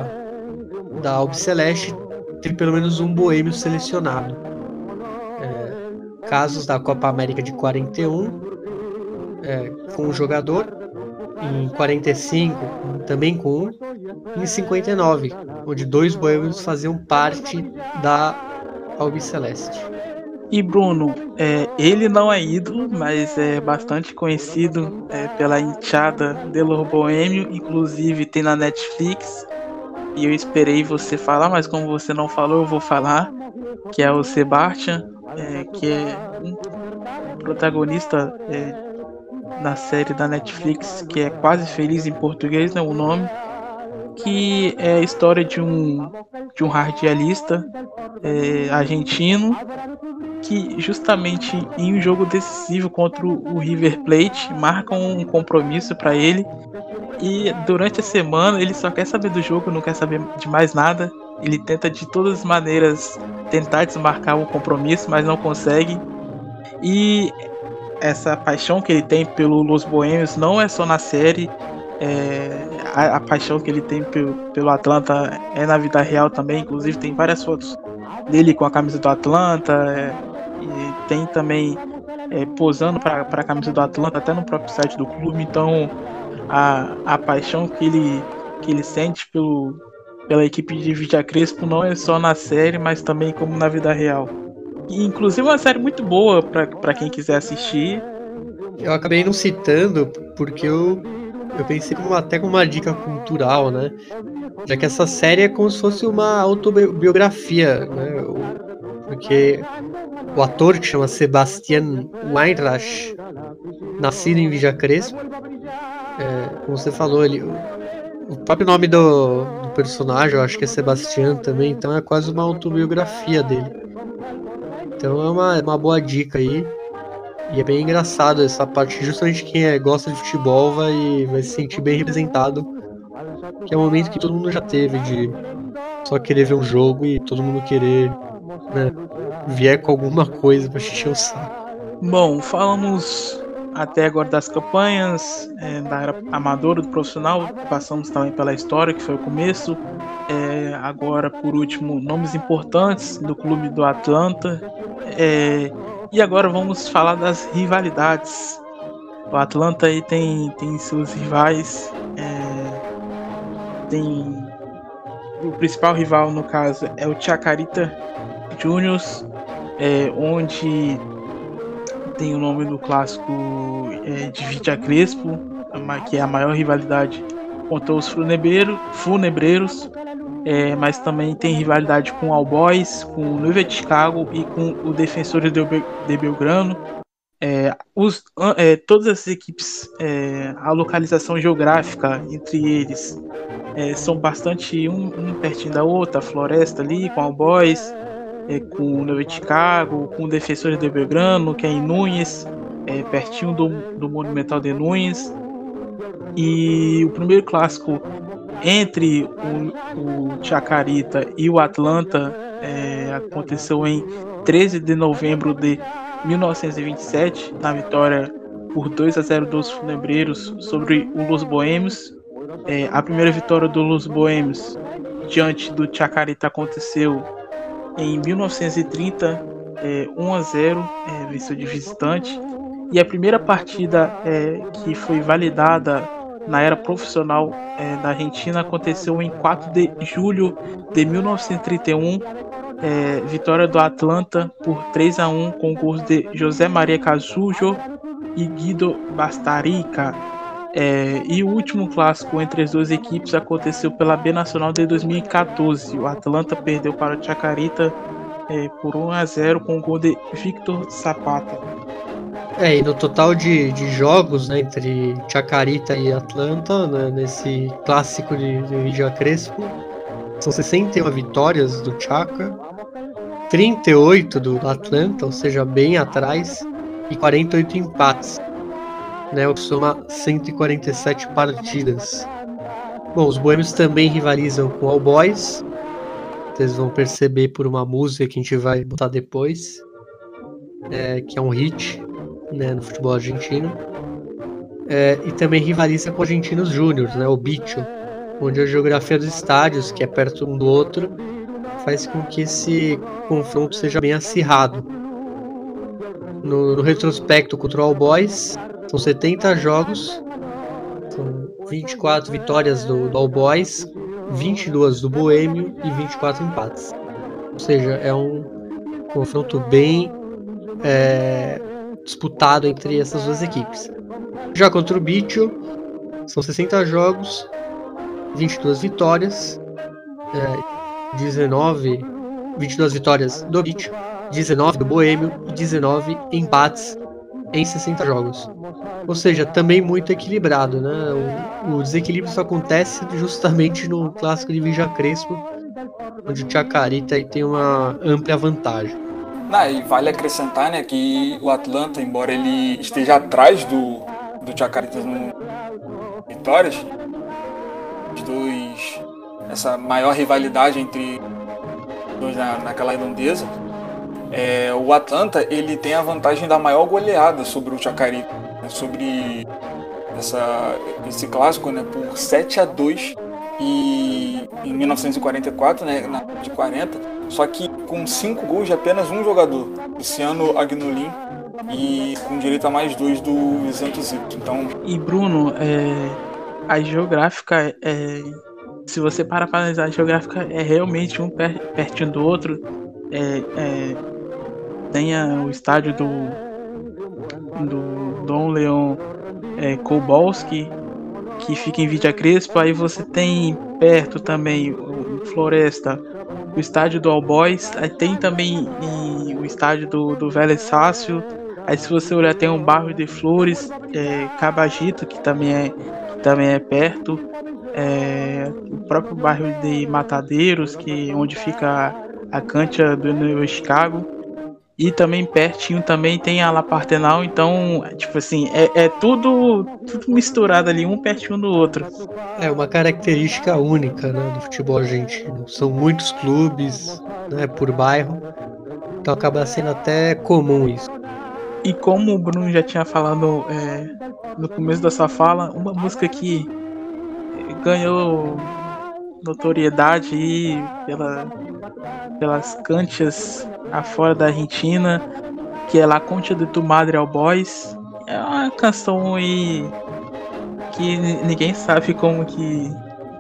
da Albiceleste teve pelo menos um boêmio selecionado. É, casos da Copa América de 41, é, com um jogador, em 45 também com um, em 59, onde dois boêmios faziam parte da Albiceleste. E Bruno, é, ele não é ídolo, mas é bastante conhecido é, pela enxada Delor Boêmio, inclusive tem na Netflix. E eu esperei você falar, mas como você não falou, eu vou falar. Que é o Sebastian, é, que é um protagonista é, na série da Netflix, que é Quase Feliz em português, né, o nome, que é a história de um de um radialista é, argentino que justamente em um jogo decisivo contra o River Plate marca um compromisso para ele e durante a semana ele só quer saber do jogo, não quer saber de mais nada. Ele tenta de todas as maneiras tentar desmarcar um compromisso, mas não consegue. E essa paixão que ele tem pelo Los Boêmios não é só na série. É, a, a, paixão que ele tem pelo, pelo Atlanta é na vida real também. Inclusive tem várias fotos dele com a camisa do Atlanta. É, e tem também é, posando para a camisa do Atlanta, até no próprio site do clube. Então a, a paixão que ele, que ele sente pelo, pela equipe de Vidia Crespo não é só na série, mas também como na vida real. Inclusive uma série muito boa para quem quiser assistir. Eu acabei não citando porque eu, eu pensei como, até como uma dica cultural, né? Já que essa série é como se fosse uma autobiografia, né? Porque o ator que chama Sebastian Weinreich, nascido em Vija Crespo, é, como você falou, ele, o próprio nome do, do personagem, eu acho que é Sebastian também, então é quase uma autobiografia dele. Então é uma, uma boa dica aí. E é bem engraçado essa parte, justamente quem é, gosta de futebol vai, vai se sentir bem representado. Que é um momento que todo mundo já teve de só querer ver um jogo e todo mundo querer né, vier com alguma coisa pra encher o saco. Bom, falamos até agora das campanhas, é, da era amadora, do profissional, passamos também pela história, que foi o começo. É, agora, por último, nomes importantes do clube do Atlanta. É, e agora vamos falar das rivalidades. O Atlanta aí tem, tem seus rivais. É, tem o principal rival no caso é o Chacarita Juniors, é, onde tem o nome do clássico é, de Vitia Crespo, que é a maior rivalidade contra os funebreiros, funebreiros é, mas também tem rivalidade com o All Boys, com o Nuvem de Chicago e com o Defensores de, de Belgrano. É, os, é, todas essas equipes, é, a localização geográfica entre eles é, são bastante um, um, pertinho da outra, a floresta ali com All Boys, é, com o Nova Chicago, com o Defensores de Belgrano, que é em Nunes, pertinho do, do Monumental de Nunes. E o primeiro clássico entre o, o Chacarita e o Atlanta é, aconteceu em 13 de novembro de 1927, na vitória por 2 a 0 dos Funebreiros sobre o Los Boêmios. É, a primeira vitória do Los Boêmios diante do Chacarita aconteceu em 1930, é, 1 a 0, é, venceu de visitante. E a primeira partida é, que foi validada na era profissional é, da Argentina aconteceu em 4 de julho de 1931, É, vitória do Atlanta por 3 a 1 com gols de José Maria Casujo e Guido Bastarica. É, e o último clássico entre as duas equipes aconteceu pela B Nacional de 2014. O Atlanta perdeu para o Chacarita é, por 1 a 0 com o gol de Victor Zapata. É, e no total de, de jogos né, entre Chacarita e Atlanta, né, nesse clássico de, de Vigia Crespo, são 61 vitórias do Chaca, 38 do Atlanta, ou seja, bem atrás, e 48 empates, né, o que soma 147 partidas. Bom, os boêmios também rivalizam com o All Boys, vocês vão perceber por uma música que a gente vai botar depois, é, que é um hit né, no futebol argentino. É, e também rivaliza com Argentinos Júnior, né, o Bicho, onde a geografia dos estádios, que é perto um do outro, faz com que esse confronto seja bem acirrado. No, no retrospecto contra o All Boys, são 70 jogos, são 24 vitórias do, do All Boys, 22 do Boêmio e 24 empates. Ou seja, é um confronto bem é, disputado entre essas duas equipes. Já contra o Bicho, são 60 jogos, 22 vitórias, é, 19, 22 vitórias do Bicho, 19 do Boêmio e 19 empates em 60 jogos. Ou seja, também muito equilibrado, né? O, o desequilíbrio só acontece justamente no clássico de Vija Crespo, onde o Chacarita tem uma ampla vantagem. Não, e vale acrescentar né, que o Atlanta, embora ele esteja atrás do, do Chacarita no vitórias, os dois, essa maior rivalidade entre os dois na, naquela redondeza, é, o Atlanta ele tem a vantagem da maior goleada sobre o Chacarita, né, sobre essa, esse clássico né, por 7 a 2 e em 1944, né, de 40, só que com 5 gols de apenas um jogador, Luciano Agnolin, e com direito a mais dois do Vicente Zito. Então... E Bruno, é, a geográfica, é, se você para para analisar a geográfica, é realmente um per, pertinho do outro. É, é, tem a, o estádio do, do Dom Leon é, Kowalski, que fica em Vidia Crespo. Aí você tem perto também o Floresta, o estádio do All Boys. Aí tem também o estádio do, do Vélez Sácio. Aí se você olhar tem um bairro de Flores, é, Cabagito, que também é, que também é perto. É, o próprio bairro de Matadeiros, que onde fica a, a cancha do New Chicago. E também pertinho também tem a La Partenal, então, tipo assim, é, é tudo, tudo misturado ali, um pertinho do outro. É uma característica única né, do futebol argentino. São muitos clubes né, por bairro, então acaba sendo até comum isso. E como o Bruno já tinha falado é, no começo da sua fala, uma música que ganhou notoriedade aí pela, pelas canchas afora da Argentina, que é La Concha de Tu Madre ao Boys. É uma canção aí que ninguém sabe como que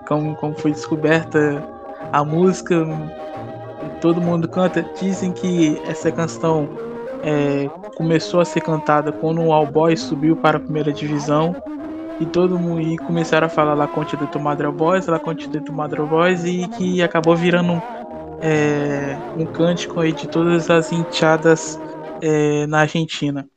como, como foi descoberta a música. Todo mundo canta. Dizem que essa canção é, começou a ser cantada quando o All Boys subiu para a primeira divisão e todo mundo e começaram a falar La Concha de Madre Boys, La Concha de Madre Boys e que acabou virando é, um cântico aí de todas as hinchadas é, na Argentina.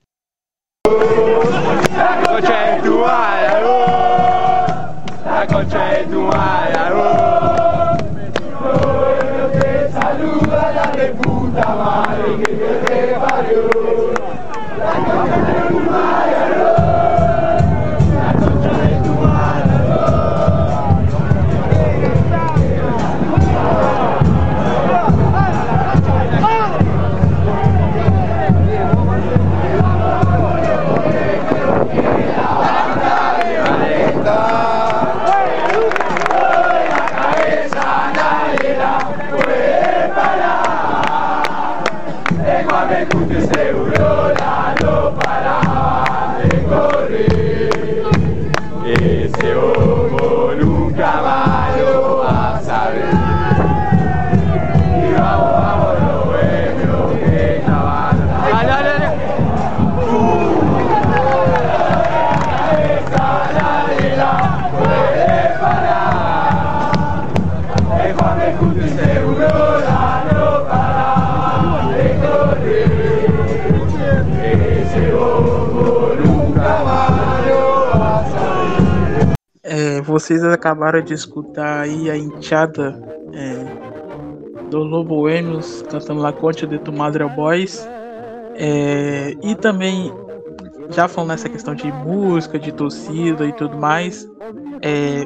Vocês acabaram de escutar aí a enteada é, do Lobo Boêmios cantando La Concha de Tu Madre Boys. É, e também, já falando nessa questão de música, de torcida e tudo mais, é,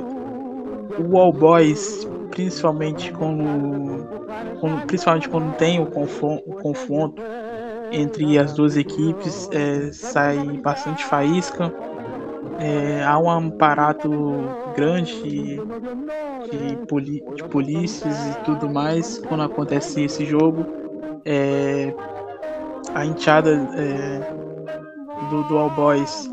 o All Boys, principalmente quando, quando, principalmente quando tem o confronto, o confronto entre as duas equipes, é, sai bastante faísca. É, há um aparato grande de, de, de, polícias e tudo mais quando acontece esse jogo. É, a enteada é, do, do All Boys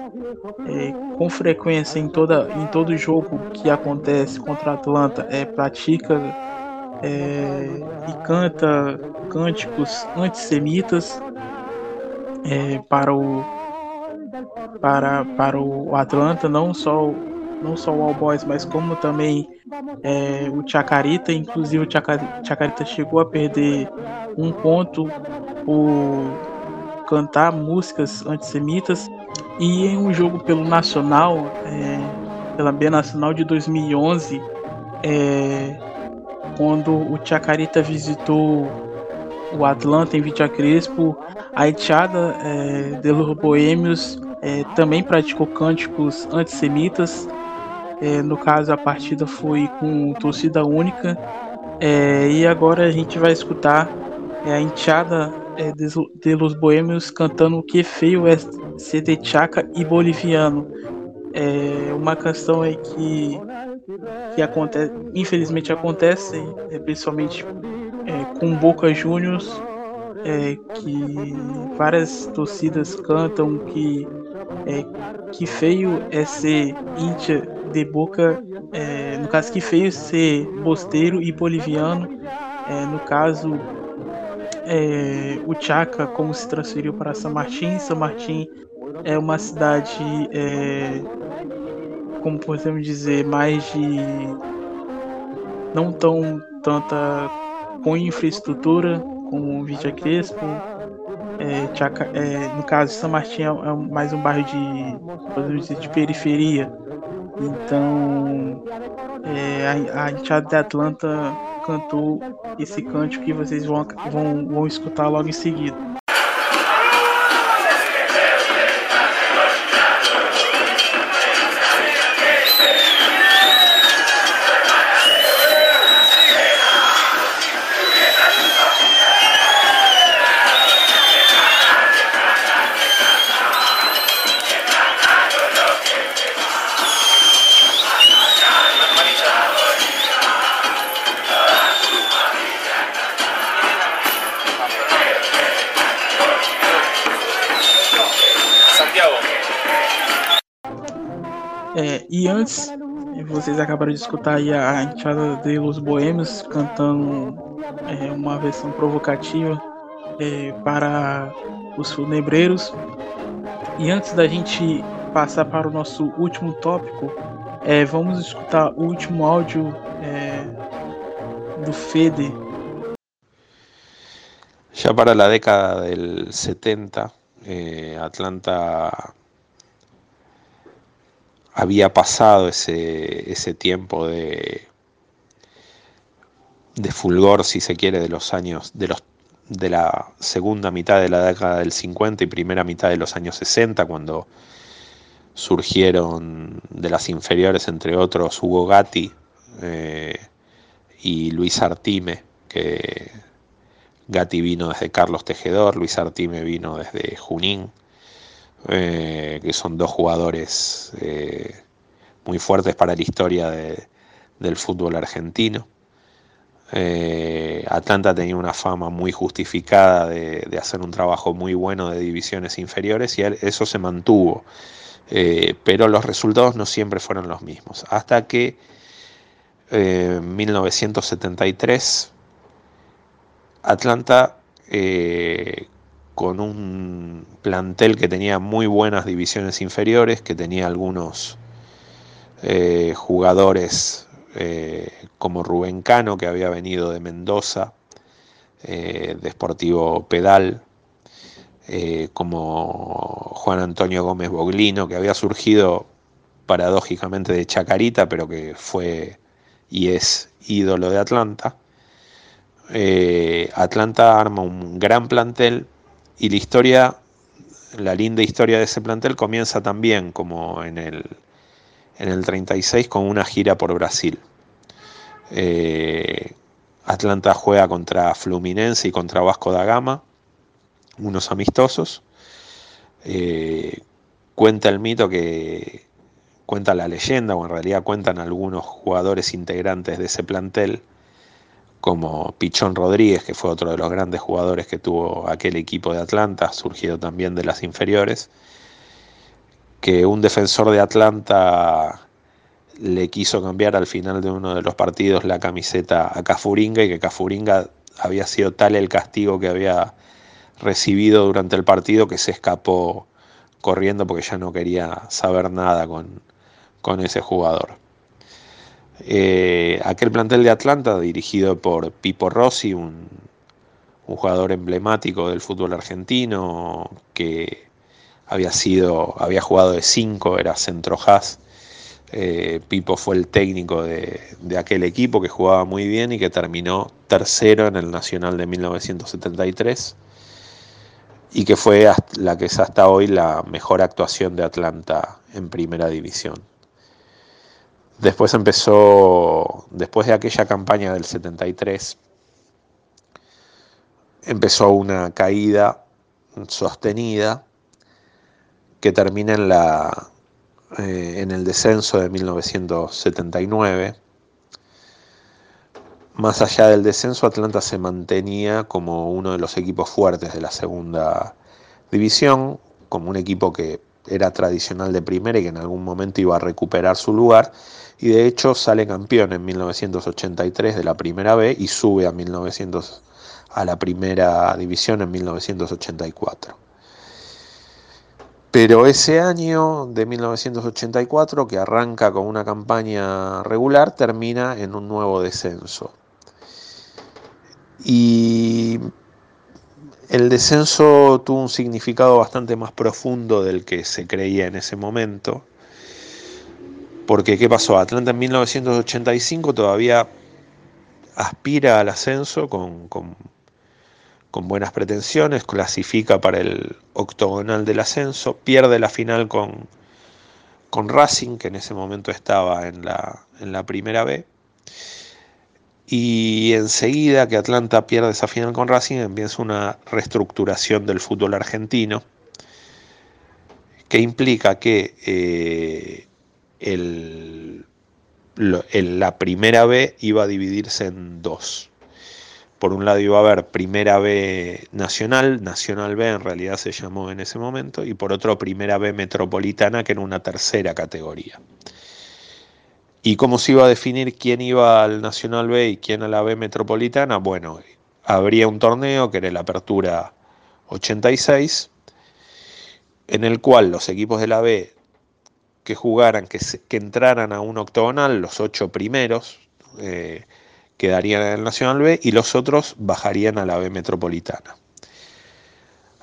é, com frequência em, toda, em todo jogo que acontece contra a Atlanta é, pratica é, e canta cânticos antissemitas é, para o para, para o Atlanta, não só não só o All Boys, mas como também é, o Chacarita, inclusive o Chacarita chegou a perder um ponto por cantar músicas antissemitas e em um jogo pelo Nacional, é, pela B Nacional de 2011, é, quando o Chacarita visitou o Atlanta em Vitia Crespo, a Etiada é, de los Boêmios é, também praticou cânticos antissemitas. É, no caso, a partida foi com torcida única. É, e agora a gente vai escutar é, a enteada é, de, de los Boêmios cantando Que Feio é Ser de Chaca e Boliviano. É uma canção aí que, que acontece, infelizmente acontece, é, principalmente é, com Boca Juniors, é, que várias torcidas cantam que é, que feio é ser íntia de boca, é, no caso que feio ser bosteiro e boliviano, é, no caso é, o Chaca como se transferiu para São Martin, São Martin é uma cidade é, como podemos dizer mais de não tão tanta com infraestrutura como Vidia Crespo. É, Chaca, é, no caso São Martin é, é mais um bairro de de periferia então é, a, a enteada de Atlanta cantou esse cântico que vocês vão, vão, vão escutar logo em seguida. Vocês acabaram de escutar aí a entrada de Los Boêmios cantando é, uma versão provocativa é, para os funebreiros. E antes da gente passar para o nosso último tópico, é, vamos escutar o último áudio é, do Fede. Já para a década del 70, eh, Atlanta había pasado ese, ese tiempo de, de fulgor, si se quiere, de los años, de los de la segunda mitad de la década del 50 y primera mitad de los años 60, cuando surgieron de las inferiores, entre otros, Hugo Gatti eh, y Luis Artime, que Gatti vino desde Carlos Tejedor, Luis Artime vino desde Junín. Eh, que son dos jugadores eh, muy fuertes para la historia del fútbol argentino. Eh, Atlanta tenía una fama muy justificada de, hacer un trabajo muy bueno de divisiones inferiores y eso se mantuvo, pero los resultados no siempre fueron los mismos. Hasta que en 1973 Atlanta con un plantel que tenía muy buenas divisiones inferiores, que tenía algunos eh, jugadores eh, como Rubén Cano, que había venido de Mendoza, eh, de Sportivo Pedal, como Juan Antonio Gómez Boglino, que había surgido paradójicamente de Chacarita, pero que fue y es ídolo de Atlanta. Atlanta arma un gran plantel y la historia, la linda historia de ese plantel comienza también como en el, en el 36 con una gira por Brasil. Eh, Atlanta juega contra Fluminense y contra Vasco da Gama, unos amistosos. Eh, cuenta el mito que cuenta la leyenda, o en realidad cuentan algunos jugadores integrantes de ese plantel, como Pichón Rodríguez, que fue otro de los grandes jugadores que tuvo aquel equipo de Atlanta, surgido también de las inferiores, que un defensor de Atlanta le quiso cambiar al final de uno de los partidos la camiseta a Cafuringa y que Cafuringa había sido tal el castigo que había recibido durante el partido que se escapó corriendo porque ya no quería saber nada con, con ese jugador. Eh, aquel plantel de Atlanta, dirigido por Pipo Rossi, un, jugador emblemático del fútbol argentino, que había sido, había jugado de 5, era centro eh, Pipo fue el técnico de, aquel equipo que jugaba muy bien y que terminó tercero en el Nacional de 1973 y que fue la que es hasta hoy la mejor actuación de Atlanta en primera división. Después empezó, después de aquella campaña del 73, empezó una caída sostenida que termina en, la, eh, en el descenso de 1979. Más allá del descenso, Atlanta se mantenía como uno de los equipos fuertes de la segunda división, como un equipo que era tradicional de primera y que en algún momento iba a recuperar su lugar y de hecho sale campeón en 1983 de la primera B y sube a, 1900, a la primera división en 1984. Pero ese año de 1984, que arranca con una campaña regular, termina en un nuevo descenso. Y el descenso tuvo un significado bastante más profundo del que se creía en ese momento. Porque, ¿qué pasó? Atlanta en 1985 todavía aspira al ascenso con, con, buenas pretensiones, clasifica para el octogonal del ascenso, pierde la final con, con Racing, que en ese momento estaba en la, en la primera B. Y enseguida que Atlanta pierde esa final con Racing, empieza una reestructuración del fútbol argentino, que implica que eh, la primera B iba a dividirse en dos. Por un lado iba a haber primera B nacional, nacional B en realidad se llamó en ese momento, y por otro primera B metropolitana, que era una tercera categoría. ¿Y cómo se iba a definir quién iba al Nacional B y quién a la B metropolitana? Bueno, habría un torneo que era la Apertura 86, en el cual los equipos de la B que jugaran, que, que entraran a un octogonal, los ocho primeros eh, quedarían en el Nacional B y los otros bajarían a la B Metropolitana.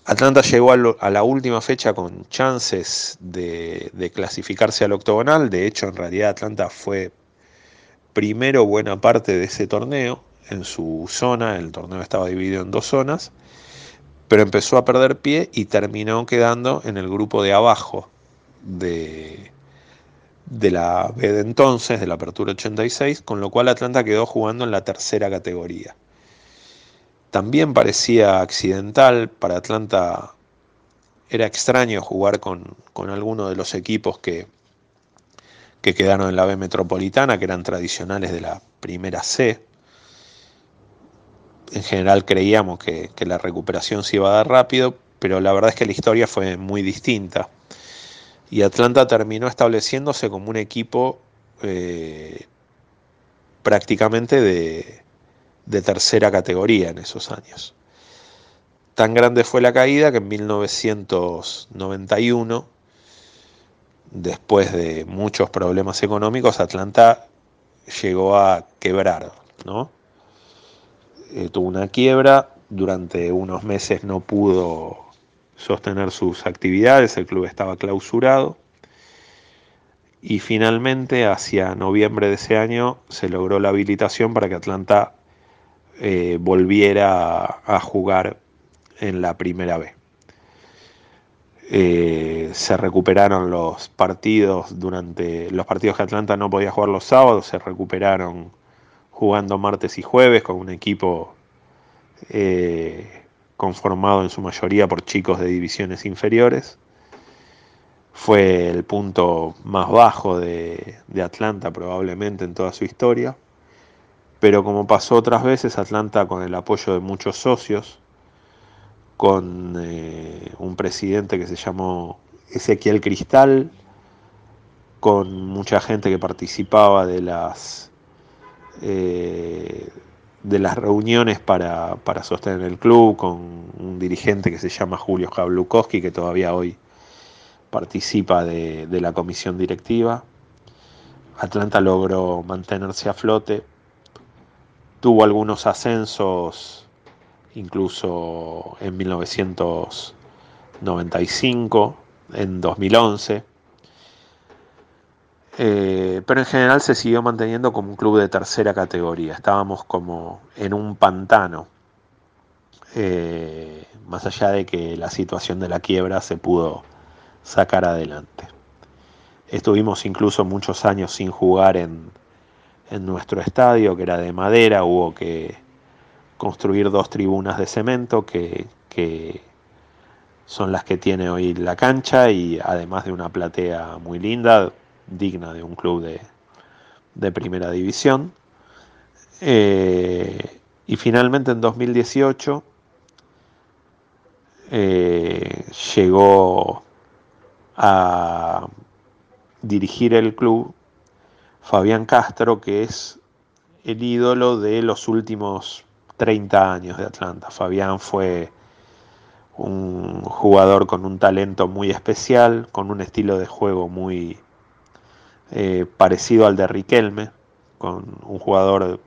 Atlanta llegó a, la última fecha con chances de, clasificarse al octogonal, de hecho en realidad Atlanta fue primero buena parte de ese torneo en su zona, el torneo estaba dividido en dos zonas, pero empezó a perder pie y terminó quedando en el grupo de abajo de, de la B de entonces, de la Apertura 86, con lo cual Atlanta quedó jugando en la tercera categoría. También parecía accidental, para Atlanta era extraño jugar con, con alguno de los equipos que, que quedaron en la B metropolitana, que eran tradicionales de la primera C. En general creíamos que, que la recuperación se iba a dar rápido, pero la verdad es que la historia fue muy distinta y Atlanta terminó estableciéndose como un equipo eh, prácticamente de, de tercera categoría en esos años. Tan grande fue la caída que en 1991, después de muchos problemas económicos, Atlanta llegó a quebrar, ¿no? Eh, tuvo una quiebra, durante unos meses no pudo sostener sus actividades, el club estaba clausurado y finalmente hacia noviembre de ese año se logró la habilitación para que Atlanta eh, volviera a, jugar en la primera B. Eh, se recuperaron los partidos durante los partidos que Atlanta no podía jugar los sábados, se recuperaron jugando martes y jueves con un equipo eh, conformado en su mayoría por chicos de divisiones inferiores. Fue el punto más bajo de, Atlanta probablemente en toda su historia. Pero como pasó otras veces, Atlanta con el apoyo de muchos socios, con eh, un presidente que se llamó Ezequiel Cristal, con mucha gente que participaba de las eh, de las reuniones para, sostener el club, con un dirigente que se llama Julio Jablukowski, que todavía hoy participa de, la comisión directiva. Atlanta logró mantenerse a flote, tuvo algunos ascensos, incluso en 1995, en 2011 eh, pero en general se siguió manteniendo como un club de tercera categoría. Estábamos como en un pantano, eh, más allá de que la situación de la quiebra se pudo sacar adelante. Estuvimos incluso muchos años sin jugar en, nuestro estadio, que era de madera, hubo que construir dos tribunas de cemento que, que son las que tiene hoy la cancha y además de una platea muy linda, digna de un club de, primera división. Eh, y finalmente en 2018 eh, llegó a dirigir el club Fabián Castro, que es el ídolo de los últimos 30 años de Atlanta. Fabián fue un jugador con un talento muy especial, con un estilo de juego muy, eh, parecido al de Riquelme, con un jugador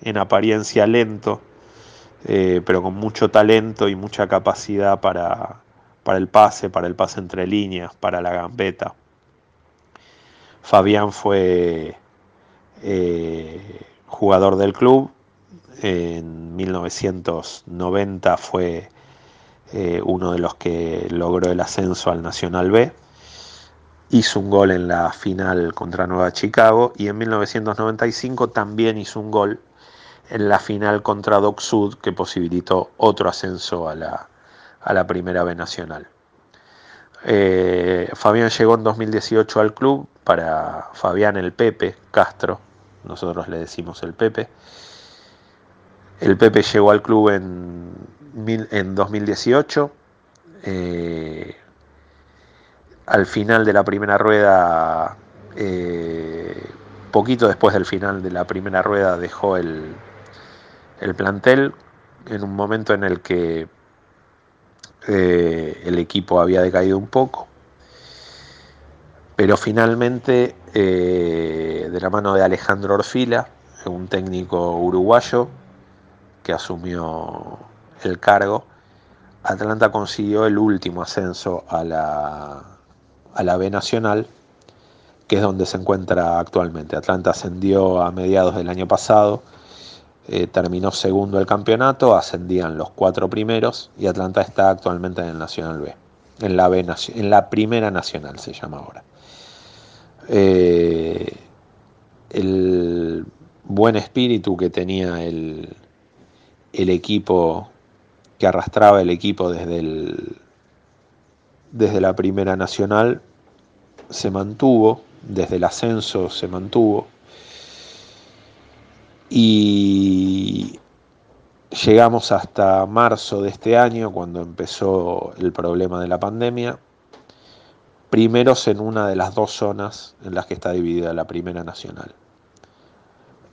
en apariencia lento, eh, pero con mucho talento y mucha capacidad para, el pase, para el pase entre líneas, para la gambeta. Fabián fue eh, jugador del club, en 1990 fue uno de los que logró el ascenso al Nacional B hizo un gol en la final contra Nueva Chicago y en 1995 también hizo un gol en la final contra Doc Sud que posibilitó otro ascenso a la, a la Primera B Nacional. Eh, Fabián llegó en 2018 al club para Fabián el Pepe Castro, nosotros le decimos el Pepe. El Pepe llegó al club en, en 2018 al final de la primera rueda, eh, poquito después del final de la primera rueda, dejó el, el plantel en un momento en el que eh, el equipo había decaído un poco. Pero finalmente, eh, de la mano de Alejandro Orfila, un técnico uruguayo que asumió el cargo, Atlanta consiguió el último ascenso a la, a la B Nacional, que es donde se encuentra actualmente. Atlanta ascendió a mediados del año pasado, eh, terminó segundo el campeonato, ascendían los cuatro primeros y Atlanta está actualmente en el Nacional B, en la, B, en la Primera Nacional se llama ahora. Eh, el buen espíritu que tenía el, el equipo, que arrastraba el equipo desde el, desde la Primera Nacional se mantuvo, desde el ascenso se mantuvo, y llegamos hasta marzo de este año, cuando empezó el problema de la pandemia, primeros en una de las dos zonas en las que está dividida la Primera Nacional.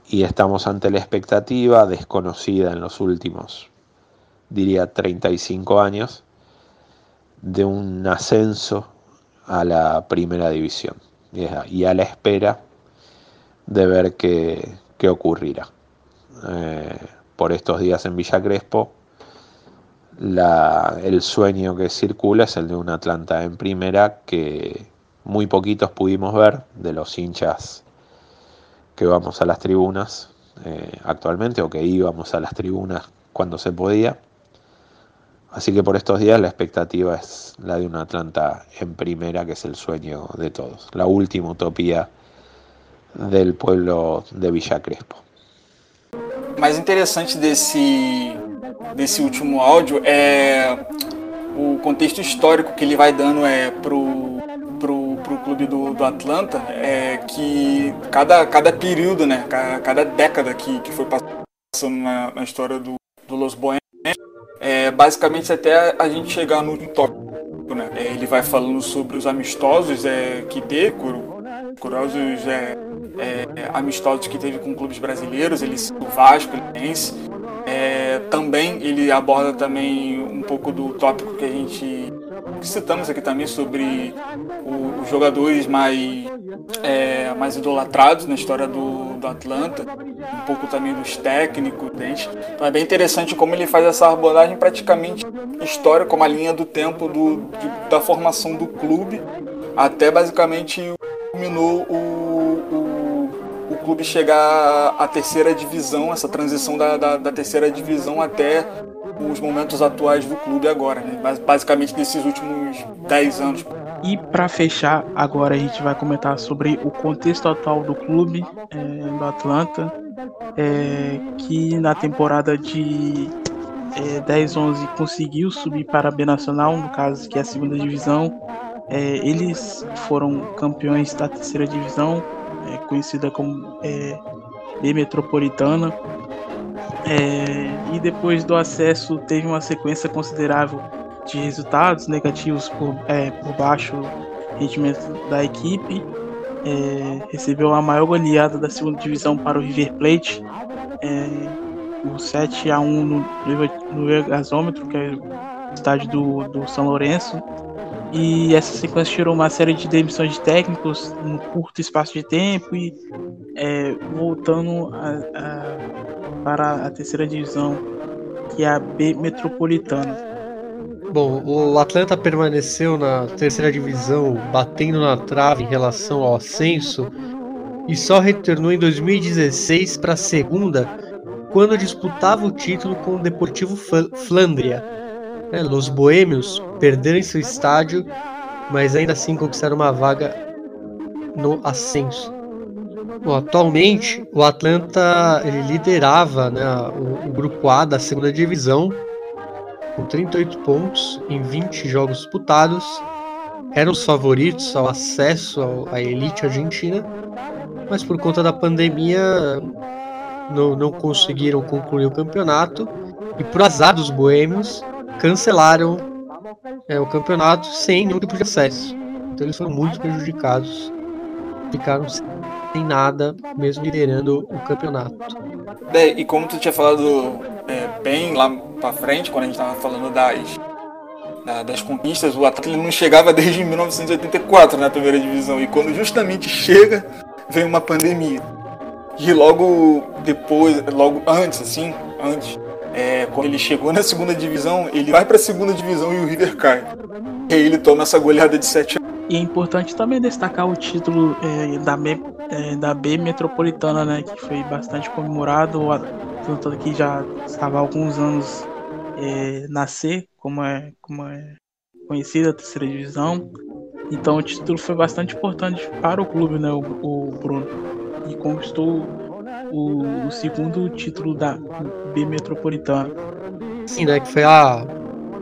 Y estamos ante la expectativa desconocida en los últimos, diría, 35 años, de un ascenso a la primera división y a la espera de ver qué, ocurrirá. Eh, por estos días en Villa Crespo, el sueño que circula es el de un Atlanta en primera que, muy poquitos pudimos ver de los hinchas que vamos a las tribunas eh, actualmente o que íbamos a las tribunas cuando se podía. Así que por estos días la expectativa es la de un Atlanta en primera, que es el sueño de todos, la última utopía del pueblo de Villa Crespo. mais interessante desse, desse último áudio é o contexto histórico que ele vai dando é pro, pro, pro clube do, do Atlanta, é que cada, cada período, né, cada, cada década que, que foi passando na, na história do, do Los Bohemians, é, basicamente até a gente chegar no tópico. Né? É, ele vai falando sobre os amistosos é, que teve, curiosos é, é, amistosos que teve com clubes brasileiros, ele o Vasco, Fluminense. É, também ele aborda também um pouco do tópico que a gente citamos aqui também sobre o, os jogadores mais, é, mais idolatrados na história do, do Atlanta, um pouco também dos técnicos. Então é bem interessante como ele faz essa abordagem praticamente histórica, como a linha do tempo do, de, da formação do clube até basicamente culminou o, o clube chegar à terceira divisão, essa transição da, da, da terceira divisão até os momentos atuais do clube agora, né? basicamente desses últimos 10 anos. E para fechar, agora a gente vai comentar sobre o contexto atual do clube é, do Atlanta, é, que na temporada de é, 10-11 conseguiu subir para a B Nacional, no caso que é a segunda divisão, é, eles foram campeões da terceira divisão, é, conhecida como é, B Metropolitana. É, e depois do acesso teve uma sequência considerável de resultados negativos por, é, por baixo rendimento da equipe. É, recebeu a maior goleada da segunda divisão para o River Plate, o 7 a 1 no, no gasômetro, que é o estádio do, do São Lourenço. E essa sequência tirou uma série de demissões de técnicos num curto espaço de tempo e é, voltando a, a, para a terceira divisão, que é a B Metropolitana. Bom, o Atlanta permaneceu na terceira divisão, batendo na trave em relação ao ascenso, e só retornou em 2016 para a segunda, quando disputava o título com o Deportivo Flandria né, Los Boêmios perderam seu estádio, mas ainda assim conquistaram uma vaga no ascenso. Bom, atualmente, o Atlanta ele liderava né, o, o, grupo A da segunda divisão com 38 pontos em 20 jogos disputados. Eram os favoritos ao acesso ao, à elite argentina, mas por conta da pandemia não, não conseguiram concluir o campeonato. E por azar dos boêmios, cancelaram é, o campeonato sem nenhum tipo de acesso. Então eles foram muito prejudicados, ficaram sem nada, mesmo liderando o campeonato. É, e como tu tinha falado é, bem lá para frente, quando a gente estava falando das, da, das conquistas, o Atlético não chegava desde 1984 na primeira divisão. E quando justamente chega, vem uma pandemia. E logo depois, logo antes, assim, antes, é, quando ele chegou na segunda divisão, ele vai para a segunda divisão e o River cai. E aí ele toma essa goleada de 7 E é importante também destacar o título é, da, é, da B Metropolitana, né, que foi bastante comemorado, tanto que já estava há alguns anos é, na C, como é, como é conhecida a terceira divisão. Então o título foi bastante importante para o clube, né, o, o Bruno, e conquistou o, o segundo título da B Metropolitana. Sim, né? Que foi a.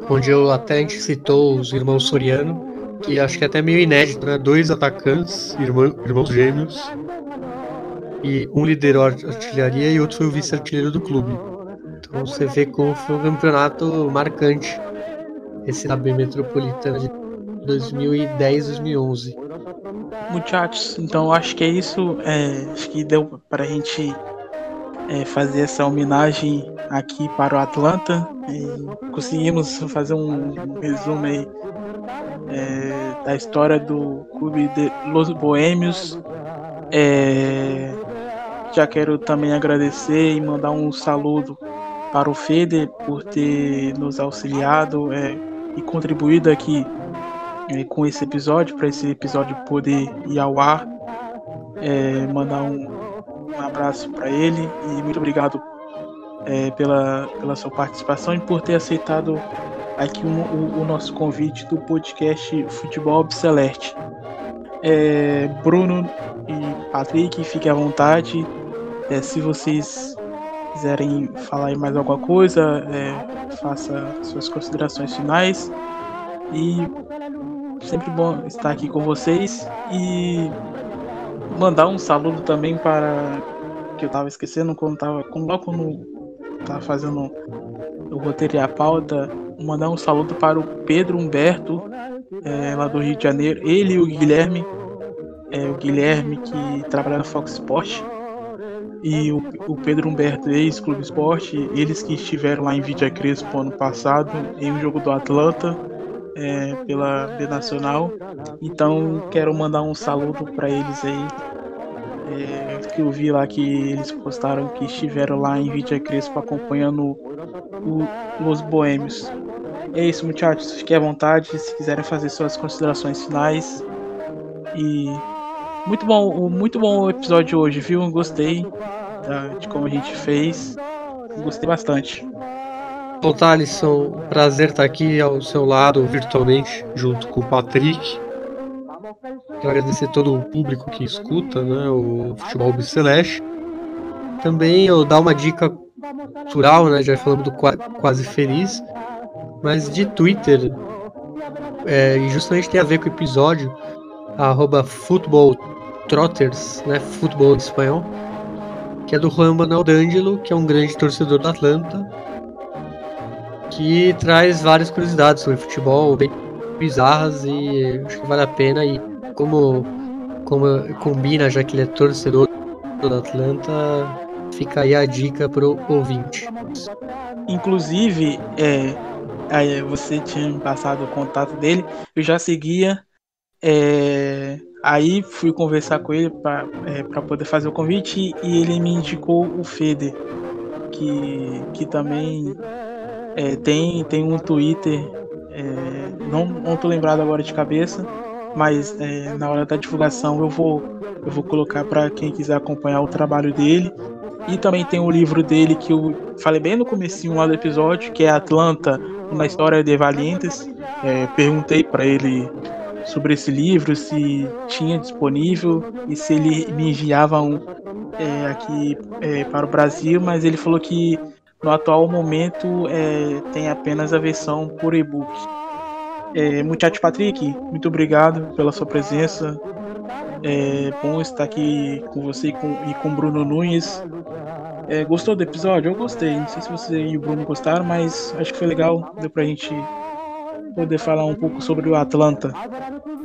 Onde eu até a gente citou os irmãos Soriano, que acho que é até meio inédito, né? Dois atacantes, irmão, irmãos gêmeos, e um liderou a artilharia e outro foi o vice-artilheiro do clube. Então você vê como foi um campeonato marcante esse da B Metropolitana de 2010-2011. Muchachos, então acho que é isso. É, acho que deu para a gente é, fazer essa homenagem aqui para o Atlanta. E conseguimos fazer um, resumo aí, é, da história do clube de Los Boêmios. É, já quero também agradecer e mandar um saludo para o Fede por ter nos auxiliado é, e contribuído aqui com esse episódio, para esse episódio poder ir ao ar. É, mandar um, um abraço para ele e muito obrigado é, pela, pela sua participação e por ter aceitado aqui um, o, o, nosso convite do podcast Futebol Celeste. É, Bruno e Patrick, fiquem à vontade. É, se vocês quiserem falar mais alguma coisa, é, faça suas considerações finais. E sempre bom estar aqui com vocês e mandar um saludo também para que eu estava esquecendo quando tava logo quando tava fazendo o roteiro e a pauta, mandar um saludo para o Pedro Humberto, é, lá do Rio de Janeiro, ele e o Guilherme, é, o Guilherme que trabalha na Fox Sport e o, o Pedro Humberto, ex-Clube Esporte, eles que estiveram lá em Vidia Crespo ano passado, em um jogo do Atlanta, é, pela B Nacional. Então quero mandar um saludo para eles aí. É, que eu vi lá que eles postaram que estiveram lá em Vidia Crespo acompanhando o, os Boêmios. É isso, muchachos. Fiquem à vontade se quiserem fazer suas considerações finais. E muito bom, muito bom o episódio hoje, viu? Gostei de como a gente fez. Gostei bastante. Bom, Thalisson, prazer estar aqui ao seu lado virtualmente, junto com o Patrick. Quero agradecer todo o público que escuta né, o Futebol Celeste. Também eu dar uma dica cultural, né, já falamos do Quase Feliz, mas de Twitter, é, e justamente tem a ver com o episódio, arroba Futebol Trotters, né, futebol espanhol, que é do Juan Manuel D'Angelo, que é um grande torcedor do Atlanta, que traz várias curiosidades sobre futebol bem bizarras e acho que vale a pena e como, como combina, já que ele é torcedor do Atlanta, fica aí a dica pro ouvinte. Inclusive, é, você tinha passado o contato dele, eu já seguia é, Aí fui conversar com ele para é, poder fazer o convite e ele me indicou o Feder, que, que também é, tem, tem um Twitter, é, não, não tô lembrado agora de cabeça, mas é, na hora da divulgação eu vou, eu vou colocar para quem quiser acompanhar o trabalho dele. E também tem o livro dele que eu falei bem no comecinho lá do episódio, que é Atlanta, uma história de valientes. É, perguntei para ele sobre esse livro, se tinha disponível e se ele me enviava um é, aqui é, para o Brasil, mas ele falou que no atual momento é, tem apenas a versão por e-book. É, Muchacho Patrick, muito obrigado pela sua presença. É bom estar aqui com você e com, e com Bruno Nunes. É, gostou do episódio? Eu gostei. Não sei se você e o Bruno gostaram, mas acho que foi legal. Deu pra gente poder falar um pouco sobre o Atlanta.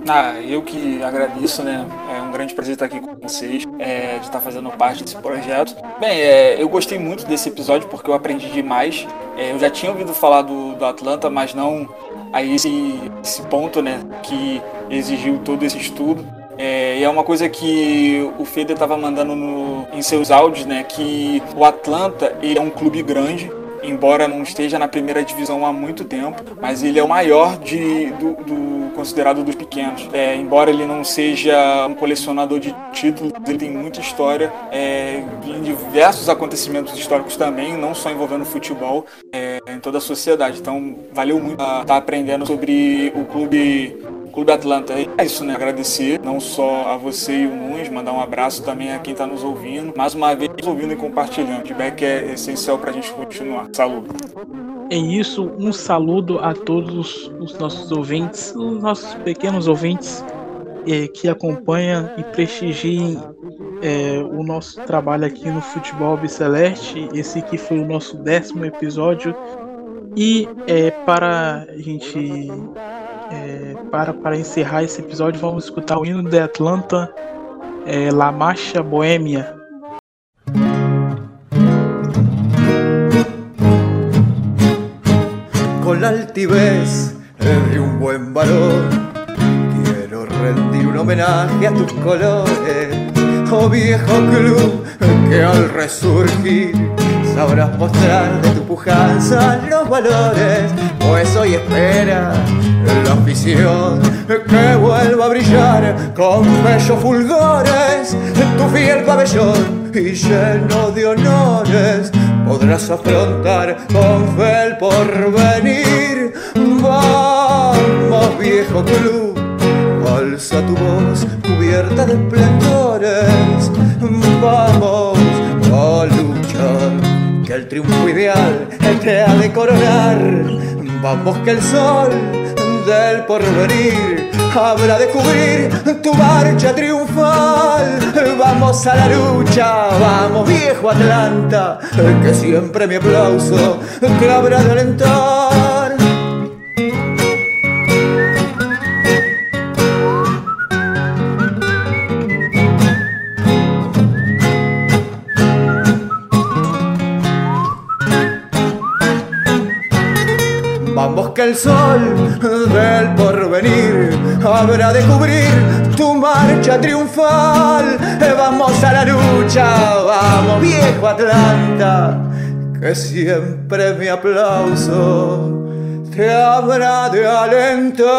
Ah, eu que agradeço, né? É um grande prazer estar aqui com vocês, é, de estar fazendo parte desse projeto. Bem, é, eu gostei muito desse episódio porque eu aprendi demais. É, eu já tinha ouvido falar do, do Atlanta, mas não a esse, esse ponto, né? Que exigiu todo esse estudo. É, e é uma coisa que o Feder estava mandando no, em seus áudios, né? Que o Atlanta ele é um clube grande, embora não esteja na primeira divisão há muito tempo, mas ele é o maior de, do, do considerado dos pequenos. É, embora ele não seja um colecionador de títulos, ele tem muita história é, em diversos acontecimentos históricos também, não só envolvendo futebol, é, em toda a sociedade. Então, valeu muito estar tá aprendendo sobre o clube Clube Atlanta. É isso, né? Agradecer não só a você e o Nunes, mandar um abraço também a quem está nos ouvindo. Mais uma vez, ouvindo e compartilhando. O feedback é essencial para a gente continuar. Saúde. É isso, um saludo a todos os nossos ouvintes, os nossos pequenos ouvintes é, que acompanham e prestigiem é, o nosso trabalho aqui no Futebol Celeste. Esse aqui foi o nosso décimo episódio. E é, para a gente é, para, para encerrar esse episódio, vamos escutar o hino de Atlanta, é, La Marcha Boêmia. Con la altivez de un buen varón, quiero rendir un homenaje a tus colores, oh viejo club que al resurgir sabrás mostrar de tu pujanza los valores, pues hoy espera la afición que vuelva a brillar con bellos fulgores tu fiel pabellón y lleno de honores podrás afrontar con fe el porvenir. Vamos, viejo club, alza tu voz cubierta de esplendores. Vamos a luchar, que el triunfo ideal te ha de coronar. Vamos que el sol del porvenir habrá de cubrir tu marcha triunfal. Vamos a la lucha, vamos viejo Atlanta, que siempre mi aplauso te habrá de alentar. Que el sol del porvenir habrá de cubrir tu marcha triunfal. Vamos a la lucha, vamos viejo Atlanta, que siempre mi aplauso te habrá de alentar.